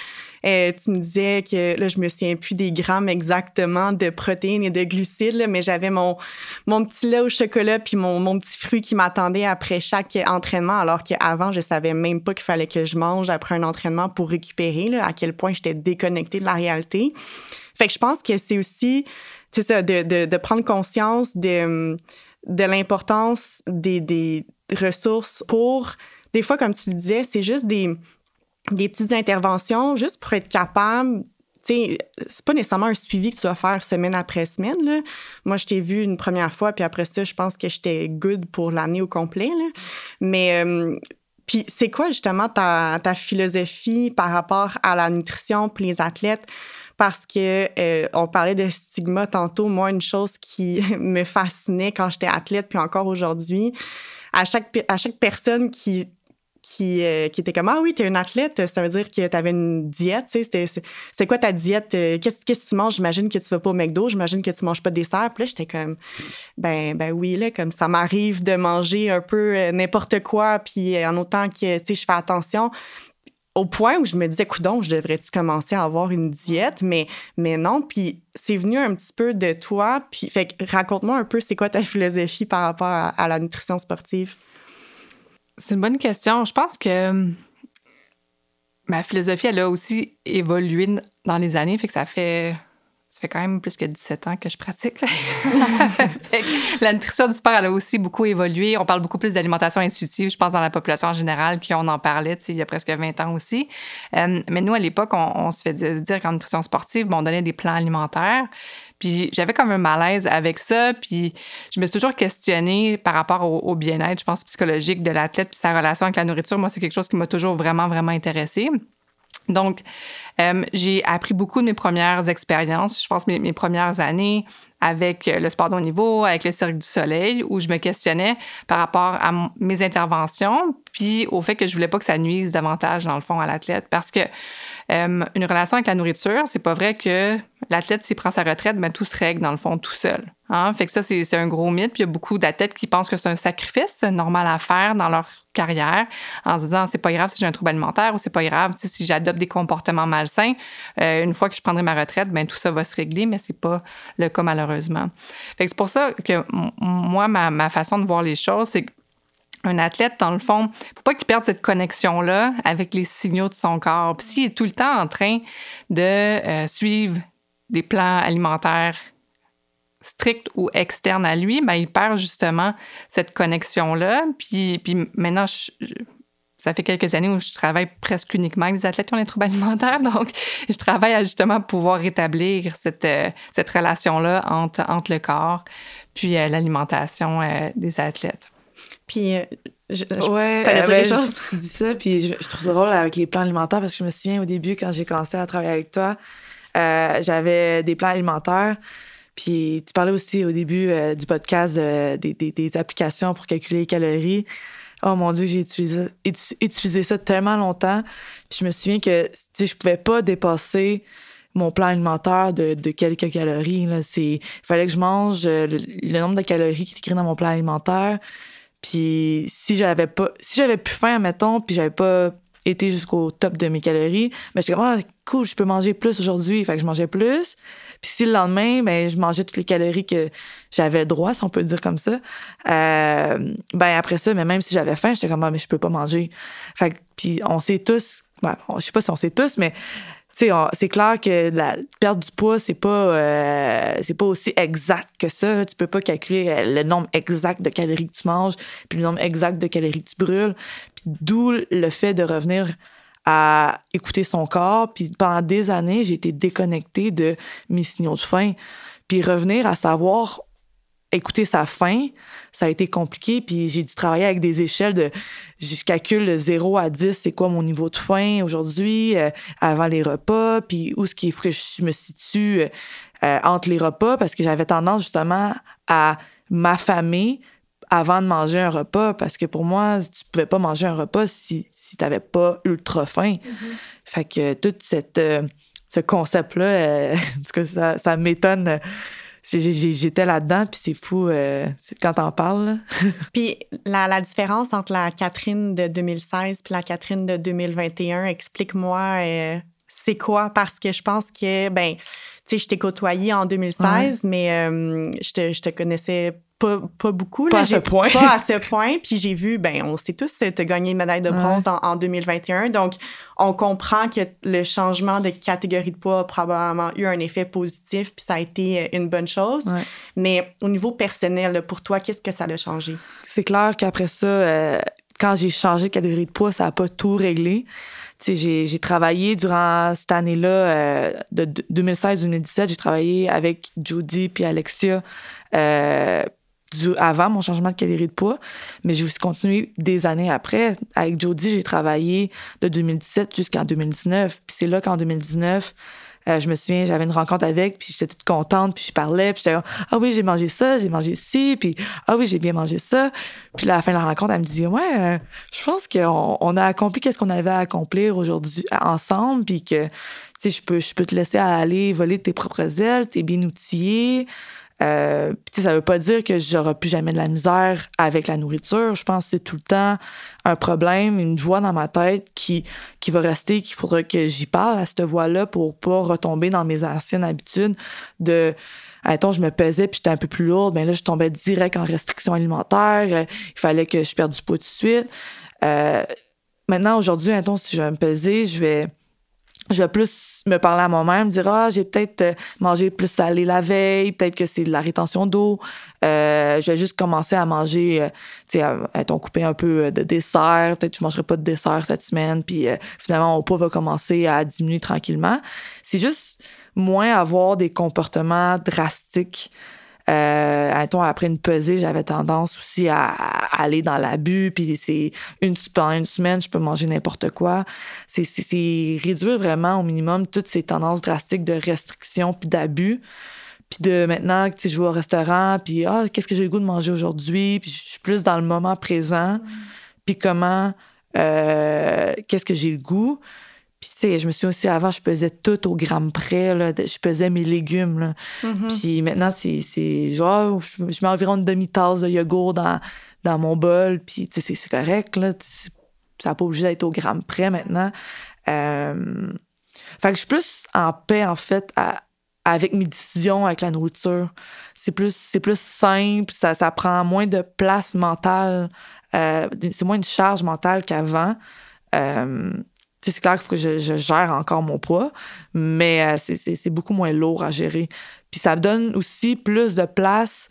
euh, tu me disais que là, je me souviens plus des grammes exactement de protéines et de glucides, mais j'avais mon, mon petit lait au chocolat puis mon, mon petit fruit qui m'attendait après chaque entraînement, alors qu'avant, je savais même pas qu'il fallait que je mange après un entraînement pour récupérer, là, à quel point j'étais déconnectée de la réalité. Fait que je pense que c'est aussi c'est ça, de, de, de, prendre conscience de, de l'importance des, des, ressources pour, des fois, comme tu disais, c'est juste des, des petites interventions, juste pour être capable c'est pas nécessairement un suivi que tu vas faire semaine après semaine. Là. Moi, je t'ai vu une première fois, puis après ça, je pense que j'étais good pour l'année au complet. Là. Mais euh, c'est quoi justement ta, ta, philosophie par rapport à la nutrition puis les athlètes? parce que euh, on parlait de stigma tantôt. Moi, une chose qui me fascinait quand j'étais athlète, puis encore aujourd'hui, à chaque, à chaque personne qui qui, euh, qui était comme Ah oui, tu es un athlète, ça veut dire que tu avais une diète. C'est quoi ta diète? Euh, qu'est-ce que tu manges? J'imagine que tu vas pas au McDo, j'imagine que tu manges pas de dessert. Puis là, j'étais comme ben, ben oui, là, comme ça m'arrive de manger un peu n'importe quoi, puis en autant que je fais attention au point où je me disais, coudon, je devrais-tu commencer à avoir une diète? Mais, mais non. Puis c'est venu un petit peu de toi. Puis fait raconte-moi un peu, c'est quoi ta philosophie par rapport à, la nutrition sportive? C'est une bonne question. Je pense que hum, ma philosophie, elle a aussi évolué dans les années. Fait que ça fait ça fait quand même plus que 17 ans que je pratique. la nutrition du sport, elle a aussi beaucoup évolué. On parle beaucoup plus d'alimentation intuitive, je pense, dans la population en général, puis on en parlait il y a presque 20 ans aussi. Euh, mais nous, à l'époque, on, se fait dire qu'en nutrition sportive, on donnait des plans alimentaires. Puis j'avais comme un malaise avec ça. Puis je me suis toujours questionnée par rapport au, au bien-être, je pense, psychologique de l'athlète, puis sa relation avec la nourriture. Moi, c'est quelque chose qui m'a toujours vraiment, vraiment intéressée. Donc, euh, j'ai appris beaucoup de mes premières expériences, je pense mes, mes premières années avec le sport de haut niveau, avec le Cirque du Soleil, où je me questionnais par rapport à mes interventions, puis au fait que je voulais pas que ça nuise davantage, dans le fond, à l'athlète. Parce que euh, une relation avec la nourriture, c'est pas vrai que l'athlète, s'il prend sa retraite, ben, tout se règle, dans le fond, tout seul. Hein? Fait que ça, c'est un gros mythe. Puis il y a beaucoup d'athlètes qui pensent que c'est un sacrifice normal à faire dans leur carrière en se disant c'est pas grave si j'ai un trouble alimentaire ou c'est pas grave si j'adopte des comportements malsains. Euh, une fois que je prendrai ma retraite, ben tout ça va se régler, mais c'est pas le cas malheureusement. Fait que c'est pour ça que moi, ma, façon de voir les choses, c'est un athlète, dans le fond, faut pas qu'il perde cette connexion-là avec les signaux de son corps. Puis s'il est tout le temps en train de euh, suivre des plans alimentaires stricts ou externes à lui, ben, il perd justement cette connexion-là. Puis, puis maintenant, ça fait quelques années où je travaille presque uniquement avec des athlètes qui ont des troubles alimentaires. Donc, je travaille à justement pouvoir rétablir cette, euh, cette relation-là entre, entre le corps puis euh, l'alimentation des athlètes. Puis, euh, je, ouais, euh, ben, tu dis ça, puis je, trouve ça drôle avec les plans alimentaires parce que je me souviens au début, quand j'ai commencé à travailler avec toi, euh, j'avais des plans alimentaires. Puis tu parlais aussi au début euh, du podcast euh, des, des, des, applications pour calculer les calories. Oh mon Dieu, j'ai utilisé, utilisé ça tellement longtemps. Puis je me souviens que je pouvais pas dépasser mon plan alimentaire de, quelques calories. Il fallait que je mange euh, le, nombre de calories qui est écrit dans mon plan alimentaire. Puis si j'avais pas si j'avais plus faim, mettons, puis j'avais pas été jusqu'au top de mes calories, mais ben, j'étais comme ah, cool, je peux manger plus aujourd'hui, fait que je mangeais plus. Puis si le lendemain, ben je mangeais toutes les calories que j'avais droit, si on peut dire comme ça. Euh, ben après ça, mais même si j'avais faim, j'étais comme ah, mais je peux pas manger. Fait que, puis on sait tous, ben, je sais pas si on sait tous, mais c'est clair que la perte du poids, c'est pas, euh, c'est pas aussi exact que ça. Tu peux pas calculer euh, le nombre exact de calories que tu manges, puis le nombre exact de calories que tu brûles. Puis d'où le fait de revenir à écouter son corps. Puis pendant des années, j'ai été déconnectée de mes signaux de faim. Puis revenir à savoir écouter sa faim, ça a été compliqué. Puis j'ai dû travailler avec des échelles de. Je calcule de 0 à 10, c'est quoi mon niveau de faim aujourd'hui, euh, avant les repas, puis où est-ce qu'il faut que je me situe euh, entre les repas, parce que j'avais tendance justement à m'affamer avant de manger un repas, parce que pour moi, tu pouvais pas manger un repas si, si tu n'avais pas ultra faim. Mm-hmm. Fait que tout cette, euh, ce concept-là, ça, ça m'étonne j'étais là-dedans, puis c'est fou euh, quand t'en parles. puis la, la, différence entre la Catherine de 2016 puis la Catherine de 2021, explique-moi, euh, c'est quoi? Parce que je pense que, ben, tu sais, je t'ai côtoyé en 2016, mais euh, je, te, je te connaissais pas, pas beaucoup. Pas à ce point. Pas à ce point. Puis j'ai vu, ben on sait tous, tu as gagné une médaille de bronze en, 2021. Donc, on comprend que le changement de catégorie de poids a probablement eu un effet positif, puis ça a été euh, une bonne chose. Mais au niveau personnel, pour toi, qu'est-ce que ça a changé? C'est clair qu'après ça, euh, quand j'ai changé de catégorie de poids, ça n'a pas tout réglé. J'ai travaillé durant cette année-là, euh, de 2016-2017, j'ai travaillé avec Judy puis Alexia avant mon changement de calorie de poids, mais j'ai aussi continué des années après. Avec Jody, j'ai travaillé de 2017 jusqu'en 2019. Puis c'est là qu'en 2019, euh, je me souviens, j'avais une rencontre avec, puis j'étais toute contente, puis je parlais, puis j'étais ah oui, j'ai mangé ça, j'ai mangé ci, puis ah oui, j'ai bien mangé ça. Puis à la fin de la rencontre, elle me dit ouais, euh, je pense qu'on on a accompli qu'est-ce qu'on avait à accomplir aujourd'hui ensemble, puis que tu sais, je peux, je peux te laisser aller voler tes propres ailes, t'es bien outillé. Euh, pis ça veut pas dire que j'aurai plus jamais de la misère avec la nourriture. Je pense que c'est tout le temps un problème, une voix dans ma tête qui, qui va rester, qu'il faudra que j'y parle à cette voix-là pour pas retomber dans mes anciennes habitudes de Attends, je me pesais puis j'étais un peu plus lourde, ben là je tombais direct en restriction alimentaire, euh, il fallait que je perde du poids tout de suite. Euh, maintenant aujourd'hui, attends, si je vais me peser, je vais je vais plus me parler à moi-même, dire ah j'ai peut-être euh, mangé plus salé la veille, peut-être que c'est de la rétention d'eau. Euh, je vais juste commencer à manger, euh, tu sais, à, couper un peu de dessert. Peut-être que je mangerai pas de dessert cette semaine, puis finalement mon poids va commencer à diminuer tranquillement. C'est juste moins avoir des comportements drastiques euh, après une pesée, j'avais tendance aussi à, aller dans l'abus, puis c'est une, pendant une semaine, je peux manger n'importe quoi. C'est réduire vraiment au minimum toutes ces tendances drastiques de restriction puis d'abus. Puis de maintenant, tu je vais au restaurant, puis ah, qu'est-ce que j'ai le goût de manger aujourd'hui? Puis je suis plus dans le moment présent. Puis comment, euh, qu'est-ce que j'ai le goût? Puis, tu sais, je me suis aussi, avant, je pesais tout au gramme près, là. Je pesais mes légumes, là. Mm-hmm. Puis maintenant, c'est genre, je, mets environ une demi-tasse de yogourt dans, dans mon bol. Puis, tu sais, c'est correct, là. Ça n'a pas obligé d'être au gramme près maintenant. Euh... Fait que je suis plus en paix, en fait, avec mes décisions avec la nourriture. C'est plus, c'est plus simple, ça, ça prend moins de place mentale. Euh, c'est moins une charge mentale qu'avant. Euh, c'est clair que je, gère encore mon poids, mais euh, c'est beaucoup moins lourd à gérer. Puis ça me donne aussi plus de place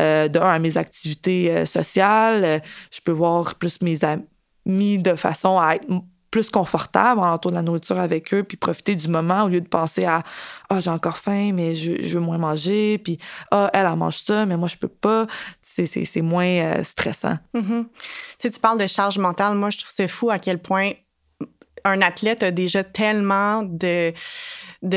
euh, à mes activités euh, sociales. Je peux voir plus mes amis de façon à être plus confortable en entour de la nourriture avec eux, puis profiter du moment au lieu de penser à Ah, j'ai encore faim, mais je, veux moins manger, puis Ah, elle, elle mange ça, mais moi, je peux pas. C'est moins stressant. Mm-hmm. Tu sais, tu parles de charge mentale. Moi, je trouve c'est fou à quel point un athlète a déjà tellement de,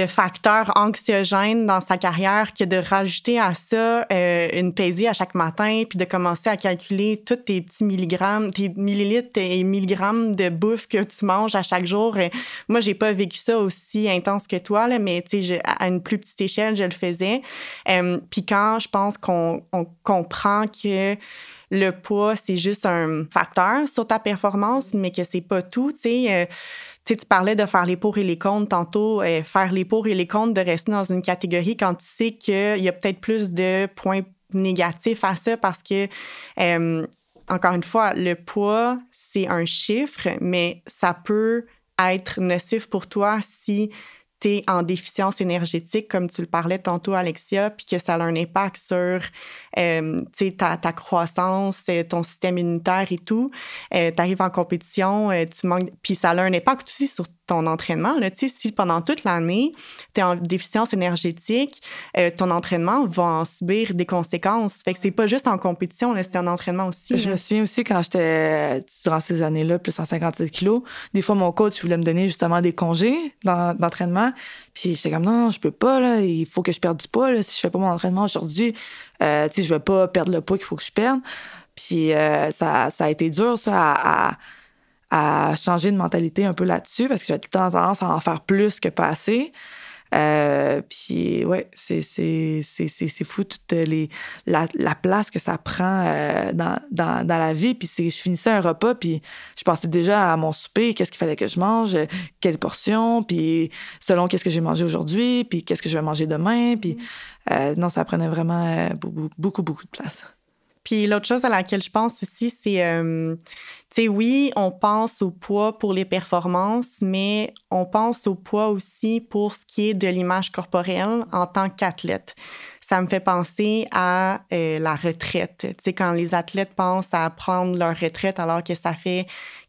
facteurs anxiogènes dans sa carrière que de rajouter à ça euh, une pesée à chaque matin, puis de commencer à calculer tous tes petits milligrammes, tes millilitres et milligrammes de bouffe que tu manges à chaque jour. Euh, moi, j'ai pas vécu ça aussi intense que toi, mais à une plus petite échelle, je le faisais. Euh, puis quand je pense qu'on comprend que le poids, c'est juste un facteur sur ta performance, mais que c'est pas tout. Tu euh, tu parlais de faire les pour et les contre tantôt. Euh, faire les pour et les contre, de rester dans une catégorie quand tu sais qu'il y a peut-être plus de points négatifs à ça parce que, euh, encore une fois, le poids, c'est un chiffre, mais ça peut être nocif pour toi si en déficience énergétique, comme tu le parlais tantôt, Alexia, puis que ça a un impact sur euh, ta, ta, croissance, euh, ton système immunitaire et tout. Euh, tu arrives en compétition, tu manques, puis ça a un impact aussi sur ton entraînement. Là, si pendant toute l'année, tu es en déficience énergétique, ton entraînement va en subir des conséquences. Fait que c'est pas juste en compétition, c'est en entraînement aussi. Je me souviens aussi quand j'étais, durant ces années-là, plus 157 kilos, des fois, mon coach voulait me donner justement des congés d'entraînement. Puis j'étais comme non, je peux pas là, il faut que je perde du poids là. si je fais pas mon entraînement aujourd'hui, euh, tu sais je vais pas perdre le poids qu'il faut que je perde. Puis euh, ça, ça, a été dur ça à, changer de mentalité un peu là-dessus parce que j'ai tout le temps tendance à en faire plus que pas. Euh, puis ouais, c'est, c'est, c'est, c'est, fou toute les, la, la, place que ça prend euh, dans, dans, dans, la vie. Puis c'est, je finissais un repas, puis je pensais déjà à mon souper, qu'est-ce qu'il fallait que je mange, quelle portion, puis selon qu'est-ce que j'ai mangé aujourd'hui, puis qu'est-ce que je vais manger demain. Puis euh, non, ça prenait vraiment beaucoup, beaucoup, beaucoup de place. Puis l'autre chose à laquelle je pense aussi, c'est, euh, sais, oui, on pense au poids pour les performances, mais on pense au poids aussi pour ce qui est de l'image corporelle en tant qu'athlète. Ça me fait penser à euh, la retraite. Tu sais, quand les athlètes pensent à prendre leur retraite alors que ça fait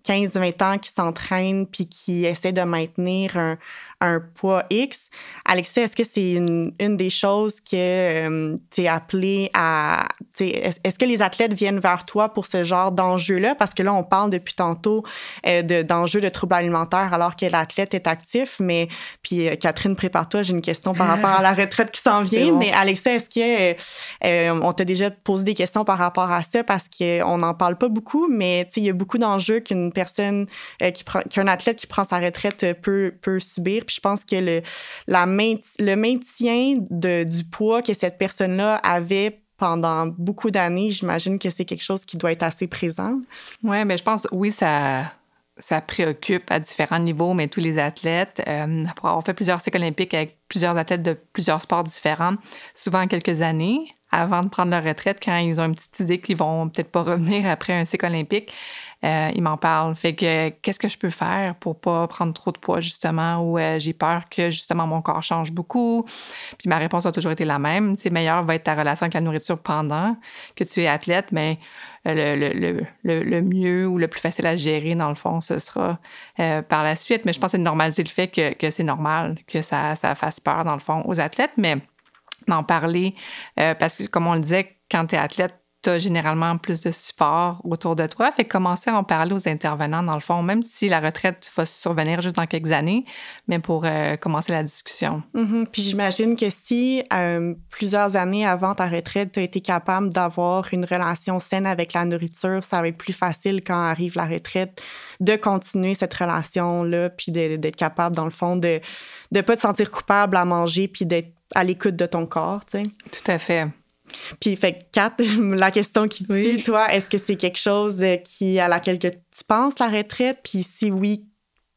15-20 ans qu'ils s'entraînent puis qu'ils essaient de maintenir un, un poids X. Alexis, est-ce que c'est une, une, des choses que euh, tu es appelé à... Est-ce que les athlètes viennent vers toi pour ce genre d'enjeu-là? Parce que là, on parle depuis tantôt euh, d'enjeux de, troubles alimentaires alors que l'athlète est actif. Mais puis, euh, Catherine, prépare-toi, j'ai une question par rapport à la retraite qui s'en vient. Mais Alexis, est-ce que on t'a déjà posé des questions par rapport à ça? Parce qu'on n'en parle pas beaucoup, mais il y a beaucoup d'enjeux qu'une personne, qui qu'un athlète qui prend sa retraite peut, peut subir. Puis je pense que le, la le maintien de, du poids que cette personne-là avait pendant beaucoup d'années, j'imagine que c'est quelque chose qui doit être assez présent. Oui, mais je pense, oui, ça, ça préoccupe à différents niveaux, mais tous les athlètes. Euh, pour avoir fait plusieurs cycles olympiques avec plusieurs athlètes de plusieurs sports différents, souvent quelques années avant de prendre leur retraite, quand ils ont une petite idée qu'ils vont peut-être pas revenir après un cycle olympique, euh, il m'en parle. Fait que qu'est-ce que je peux faire pour pas prendre trop de poids, justement, ou euh, j'ai peur que, justement, mon corps change beaucoup. Puis ma réponse a toujours été la même. Tu meilleur va être ta relation avec la nourriture pendant que tu es athlète, mais euh, le, mieux ou le plus facile à gérer, dans le fond, ce sera par la suite. Mais je pense que c'est de normaliser le fait que, c'est normal que ça, ça fasse peur, dans le fond, aux athlètes, mais d'en parler, parce que, comme on le disait, quand tu es athlète, généralement plus de support autour de toi. Fait commencer à en parler aux intervenants, dans le fond, même si la retraite va survenir juste dans quelques années, mais pour euh, commencer la discussion. Mm-hmm. Puis j'imagine que si euh, plusieurs années avant ta retraite, tu as été capable d'avoir une relation saine avec la nourriture, ça va être plus facile quand arrive la retraite de continuer cette relation-là, puis d'être capable, dans le fond, de ne pas te sentir coupable à manger, puis d'être à l'écoute de ton corps, tu sais? Tout à fait. Puis, fait Kat, la question qui dit, toi, est-ce que c'est quelque chose euh, qui, à laquelle tu penses, la retraite? Puis si oui,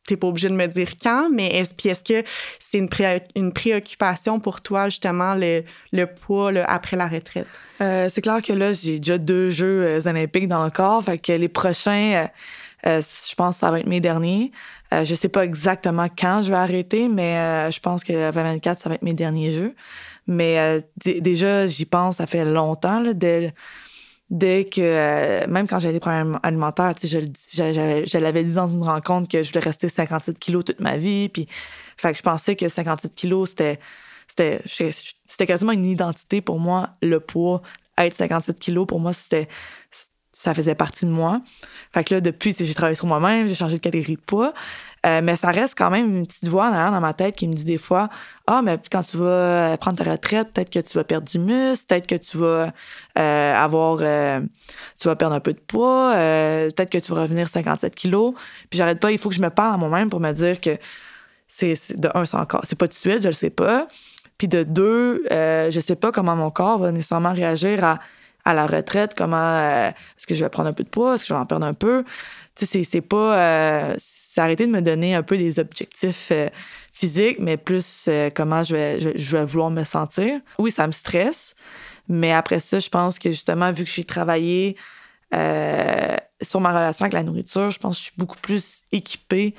t'es pas obligé de me dire quand, mais est-ce, puis est-ce que c'est une, une, préoccupation pour toi, justement, le, le poids après la retraite? Euh, c'est clair que là, j'ai déjà deux Jeux euh, olympiques dans le corps, fait que les prochains, je pense que ça va être mes derniers. je sais pas exactement quand je vais arrêter, mais je pense que le 2024, ça va être mes derniers Jeux. Mais euh, déjà, j'y pense, ça fait longtemps, dès, dès que, euh, même quand j'avais des problèmes alimentaires, tu sais, je, je l'avais dit dans une rencontre que je voulais rester 57 kilos toute ma vie. Puis, fait que je pensais que 57 kilos, c'était, c'était, c'était quasiment une identité pour moi, le poids. Être 57 kilos, pour moi, c'était, ça faisait partie de moi. Fait que là, depuis, j'ai travaillé sur moi-même, j'ai changé de catégorie de poids. Euh, mais ça reste quand même une petite voix derrière dans ma tête qui me dit des fois Ah, mais quand tu vas prendre ta retraite, peut-être que tu vas perdre du muscle, peut-être que tu vas euh, avoir. Euh, tu vas perdre un peu de poids, peut-être que tu vas revenir 57 kilos. Puis j'arrête pas, il faut que je me parle à moi-même pour me dire que c'est de un, c'est encore. C'est pas tout de suite, je le sais pas. Puis de deux, je sais pas comment mon corps va nécessairement réagir à à la retraite, comment est-ce que je vais prendre un peu de poids, est-ce que je vais en perdre un peu? Tu sais, c'est pas c'est arrêter de me donner un peu des objectifs euh, physiques, mais plus euh, comment je vais, je, vais vouloir me sentir. Oui, ça me stresse, mais après ça, je pense que justement, vu que j'ai travaillé euh, sur ma relation avec la nourriture, je pense que je suis beaucoup plus équipée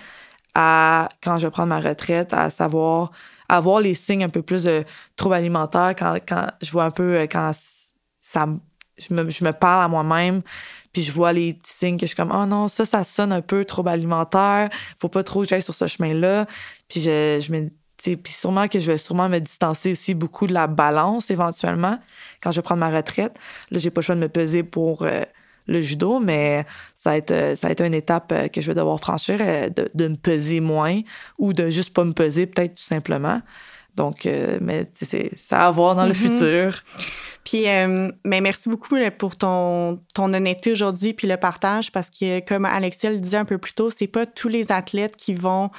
à, quand je vais prendre ma retraite, à savoir avoir les signes un peu plus de troubles alimentaires quand, quand je vois un peu quand ça je me, je me parle à moi-même puis je vois les petits signes que je suis comme, oh non, ça, ça sonne un peu trop alimentaire. Faut pas trop que j'aille sur ce chemin-là. Puis je, je me puis sûrement que je vais sûrement me distancer aussi beaucoup de la balance éventuellement quand je vais prendre ma retraite. Là, j'ai pas le choix de me peser pour euh, le judo, mais ça va être, euh, ça va être une étape euh, que je vais devoir franchir, de, de, me peser moins ou de juste pas me peser, peut-être tout simplement. Donc, mais c'est ça à voir dans le mm-hmm. futur. Puis, euh, mais merci beaucoup pour ton, ton honnêteté aujourd'hui puis le partage parce que, comme Alexia le disait un peu plus tôt, c'est pas tous les athlètes qui vont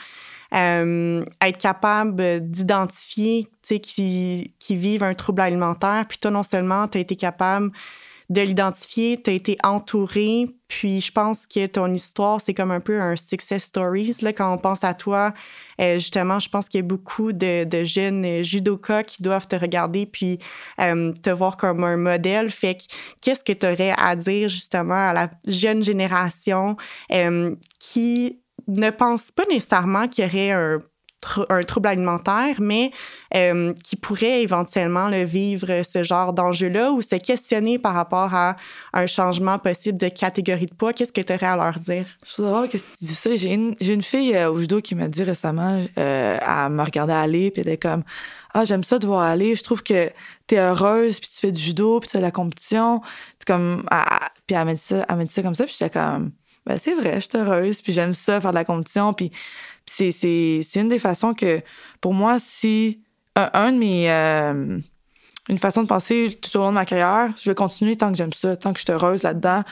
euh, être capables d'identifier, qui, qui vivent un trouble alimentaire. Puis toi, non seulement tu as été capable de l'identifier, tu as été entouré, puis je pense que ton histoire, c'est comme un peu un success stories. Là, quand on pense à toi, euh, justement, je pense qu'il y a beaucoup de, jeunes judokas qui doivent te regarder puis euh, te voir comme un modèle. Fait que qu'est-ce que tu aurais à dire justement à la jeune génération euh, qui ne pense pas nécessairement qu'il y aurait un un trouble alimentaire, mais euh, qui pourrait éventuellement le vivre ce genre d'enjeu-là ou se questionner par rapport à un changement possible de catégorie de poids, qu'est-ce que tu aurais à leur dire? Je suis drôle que tu dis ça. J'ai une, une, fille euh, au judo qui m'a dit récemment, euh, elle me regardait aller, puis elle était comme Ah, j'aime ça de voir aller, je trouve que tu es heureuse, puis tu fais du judo, puis tu fais de la compétition. puis elle m'a dit dit ça comme ça, puis j'étais comme ben, c'est vrai, je suis heureuse, puis j'aime ça, faire de la compétition, puis c'est, une des façons que, pour moi, si un, de mes. Euh, une façon de penser tout au long de ma carrière, je vais continuer tant que j'aime ça, tant que je suis heureuse là-dedans.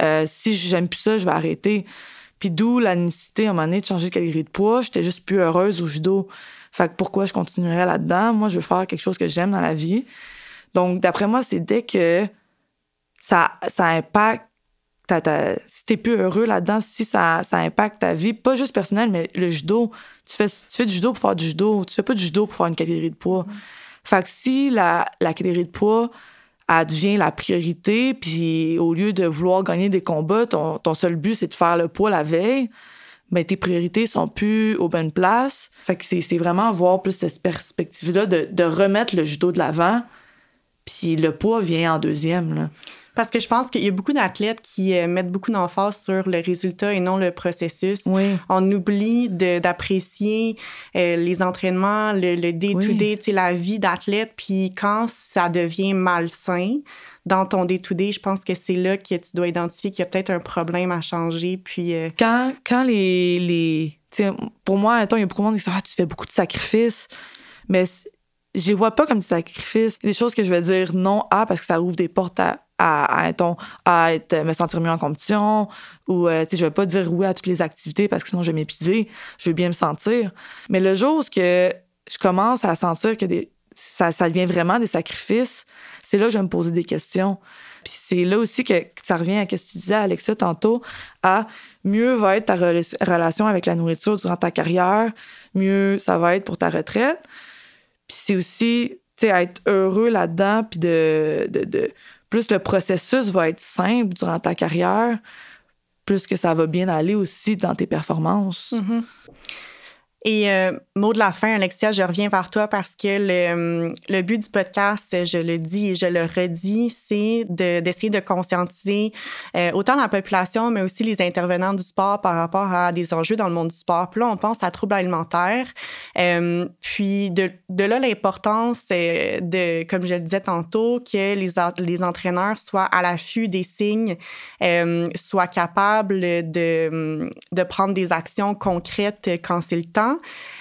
Euh, si j'aime plus ça, je vais arrêter. Puis d'où la nécessité, à un moment donné, de changer de catégorie de poids. J'étais juste plus heureuse au judo. Fait que pourquoi je continuerais là-dedans? Moi, je veux faire quelque chose que j'aime dans la vie. Donc, d'après moi, c'est dès que ça, ça impacte si t'es plus heureux là-dedans, si ça, ça impacte ta vie, pas juste personnelle, mais le judo, tu fais, tu fais du judo pour faire du judo, tu fais pas du judo pour faire une catégorie de poids. Mm. Fait que si la, la catégorie de poids, elle devient la priorité, puis au lieu de vouloir gagner des combats, ton, ton seul but, c'est de faire le poids la veille, mais ben, tes priorités sont plus aux bonnes places. Fait que c'est vraiment voir plus cette perspective-là de, de remettre le judo de l'avant, puis le poids vient en deuxième, là. Parce que je pense qu'il y a beaucoup d'athlètes qui euh, mettent beaucoup d'emphase sur le résultat et non le processus. Oui. On oublie d'apprécier euh, les entraînements, le day-to-day, la vie d'athlète. Puis quand ça devient malsain dans ton day-to-day, je pense que c'est là que tu dois identifier qu'il y a peut-être un problème à changer. Puis, euh, Quand, quand les... les pour moi, il y a beaucoup de monde qui dit ah, tu fais beaucoup de sacrifices », mais je les vois pas comme des sacrifices. Des choses que je vais dire non à parce que ça ouvre des portes à à, être, me sentir mieux en compétition ou euh, je vais pas dire oui à toutes les activités parce que sinon je vais m'épuiser. Je veux bien me sentir. Mais le jour où je commence à sentir que des, ça, ça devient vraiment des sacrifices c'est là que je vais me poser des questions. Puis c'est là aussi que, ça revient à ce que tu disais Alexia tantôt à mieux va être ta relation avec la nourriture durant ta carrière mieux ça va être pour ta retraite. Puis c'est aussi tu sais être heureux là-dedans puis de plus le processus va être simple durant ta carrière, plus que ça va bien aller aussi dans tes performances. Mm-hmm. Et euh, mot de la fin, Alexia, je reviens vers toi parce que le, le but du podcast, je le dis et je le redis, c'est d'essayer de, conscientiser euh, autant la population, mais aussi les intervenants du sport par rapport à des enjeux dans le monde du sport. Puis là, on pense à troubles alimentaires. Euh, puis de, de là, l'importance de, comme je le disais tantôt, que les, les entraîneurs soient à l'affût des signes, soient capables de, de prendre des actions concrètes quand c'est le temps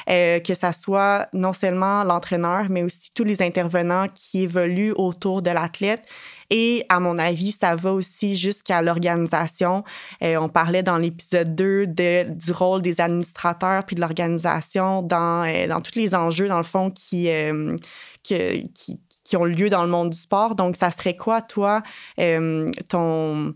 euh, que ça soit non seulement l'entraîneur, mais aussi tous les intervenants qui évoluent autour de l'athlète. Et à mon avis, ça va aussi jusqu'à l'organisation. Euh, on parlait dans l'épisode 2 de, du rôle des administrateurs puis de l'organisation dans, euh, tous les enjeux, dans le fond, qui, qui, ont lieu dans le monde du sport. Donc, ça serait quoi, toi, ton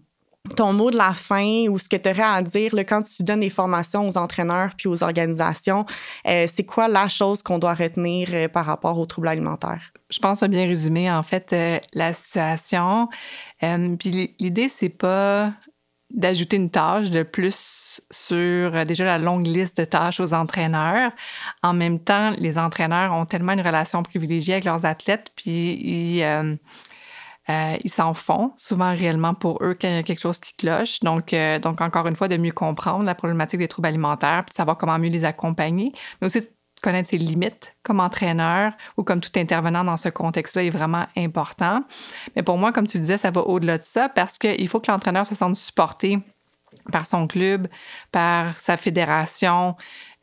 ton mot de la fin ou ce que tu aurais à dire quand tu donnes des formations aux entraîneurs puis aux organisations, euh, c'est quoi la chose qu'on doit retenir euh, par rapport aux troubles alimentaires? Je pense à bien résumer en fait euh, la situation. puis l'idée, c'est pas d'ajouter une tâche de plus sur déjà la longue liste de tâches aux entraîneurs. En même temps, les entraîneurs ont tellement une relation privilégiée avec leurs athlètes, puis ils euh, ils s'en font souvent réellement pour eux quand il y a quelque chose qui cloche. Donc, euh, donc, encore une fois, de mieux comprendre la problématique des troubles alimentaires, puis de savoir comment mieux les accompagner, mais aussi connaître ses limites comme entraîneur ou comme tout intervenant dans ce contexte-là est vraiment important. Mais pour moi, comme tu disais, ça va au-delà de ça parce qu'il faut que l'entraîneur se sente supporté par son club, par sa fédération,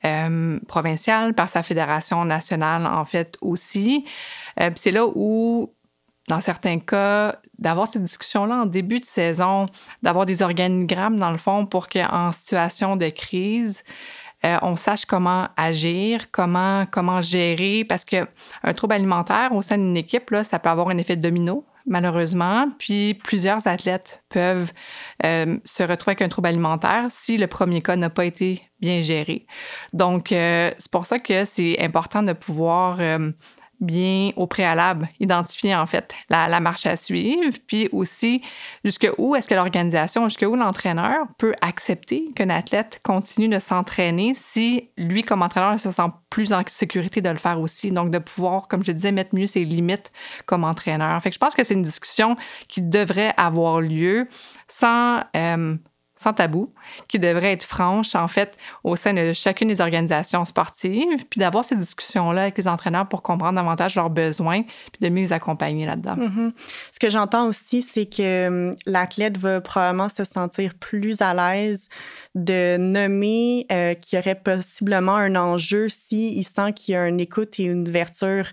euh, provinciale, par sa fédération nationale, en fait, aussi. c'est là où dans certains cas, d'avoir cette discussion-là en début de saison, d'avoir des organigrammes dans le fond pour qu'en situation de crise, euh, on sache comment agir, comment, comment gérer, parce qu'un trouble alimentaire au sein d'une équipe, là, ça peut avoir un effet domino, malheureusement. Puis plusieurs athlètes peuvent euh, se retrouver avec un trouble alimentaire si le premier cas n'a pas été bien géré. Donc, euh, c'est pour ça que c'est important de pouvoir bien au préalable identifier en fait la, marche à suivre, puis aussi jusqu'où est-ce que l'organisation, jusqu'où l'entraîneur peut accepter qu'un athlète continue de s'entraîner si lui comme entraîneur se sent plus en sécurité de le faire aussi, donc de pouvoir, comme je disais, mettre mieux ses limites comme entraîneur. Fait que je pense que c'est une discussion qui devrait avoir lieu sans euh, sans tabou, qui devrait être franche, en fait, au sein de chacune des organisations sportives, puis d'avoir ces discussions-là avec les entraîneurs pour comprendre davantage leurs besoins, puis de mieux les accompagner là-dedans. Mm-hmm. Ce que j'entends aussi, c'est que hum, l'athlète va probablement se sentir plus à l'aise de nommer euh, qu'il y aurait possiblement un enjeu s'il sent qu'il y a une écoute et une ouverture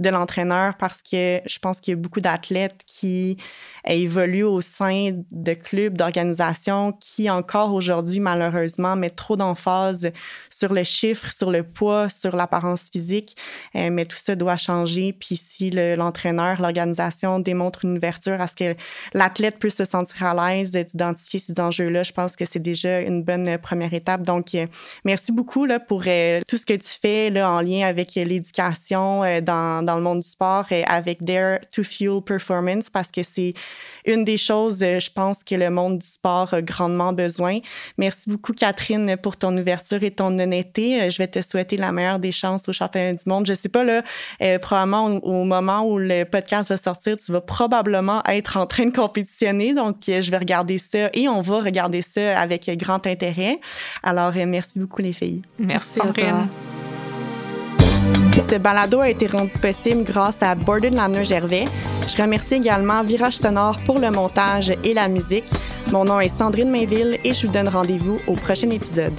de l'entraîneur, parce que je pense qu'il y a beaucoup d'athlètes qui évoluent au sein de clubs, d'organisations qui encore aujourd'hui, malheureusement, mettent trop d'emphase sur le chiffre, sur le poids, sur l'apparence physique. Euh, mais tout ça doit changer. Puis si l'entraîneur, l'organisation démontre une ouverture à ce que l'athlète puisse se sentir à l'aise d'identifier ces enjeux-là, je pense que c'est déjà une bonne première étape. Donc, euh, merci beaucoup là, pour euh, tout ce que tu fais là, en lien avec l'éducation dans, dans, le monde du sport et avec Dare to Fuel Performance parce que c'est une des choses, je pense, que le monde du sport a grandement besoin. Merci beaucoup, Catherine, pour ton ouverture et ton honnêteté. Je vais te souhaiter la meilleure des chances au championnat du monde. Je sais pas, là, euh, probablement au, moment où le podcast va sortir, tu vas probablement être en train de compétitionner. Donc, euh, je vais regarder ça et on va regarder ça avec grand intérêt. Alors, euh, merci beaucoup, les filles. Merci, Catherine. Ce balado a été rendu possible grâce à Borden Gervais. Je remercie également Virage Sonore pour le montage et la musique. Mon nom est Sandrine Mainville et je vous donne rendez-vous au prochain épisode.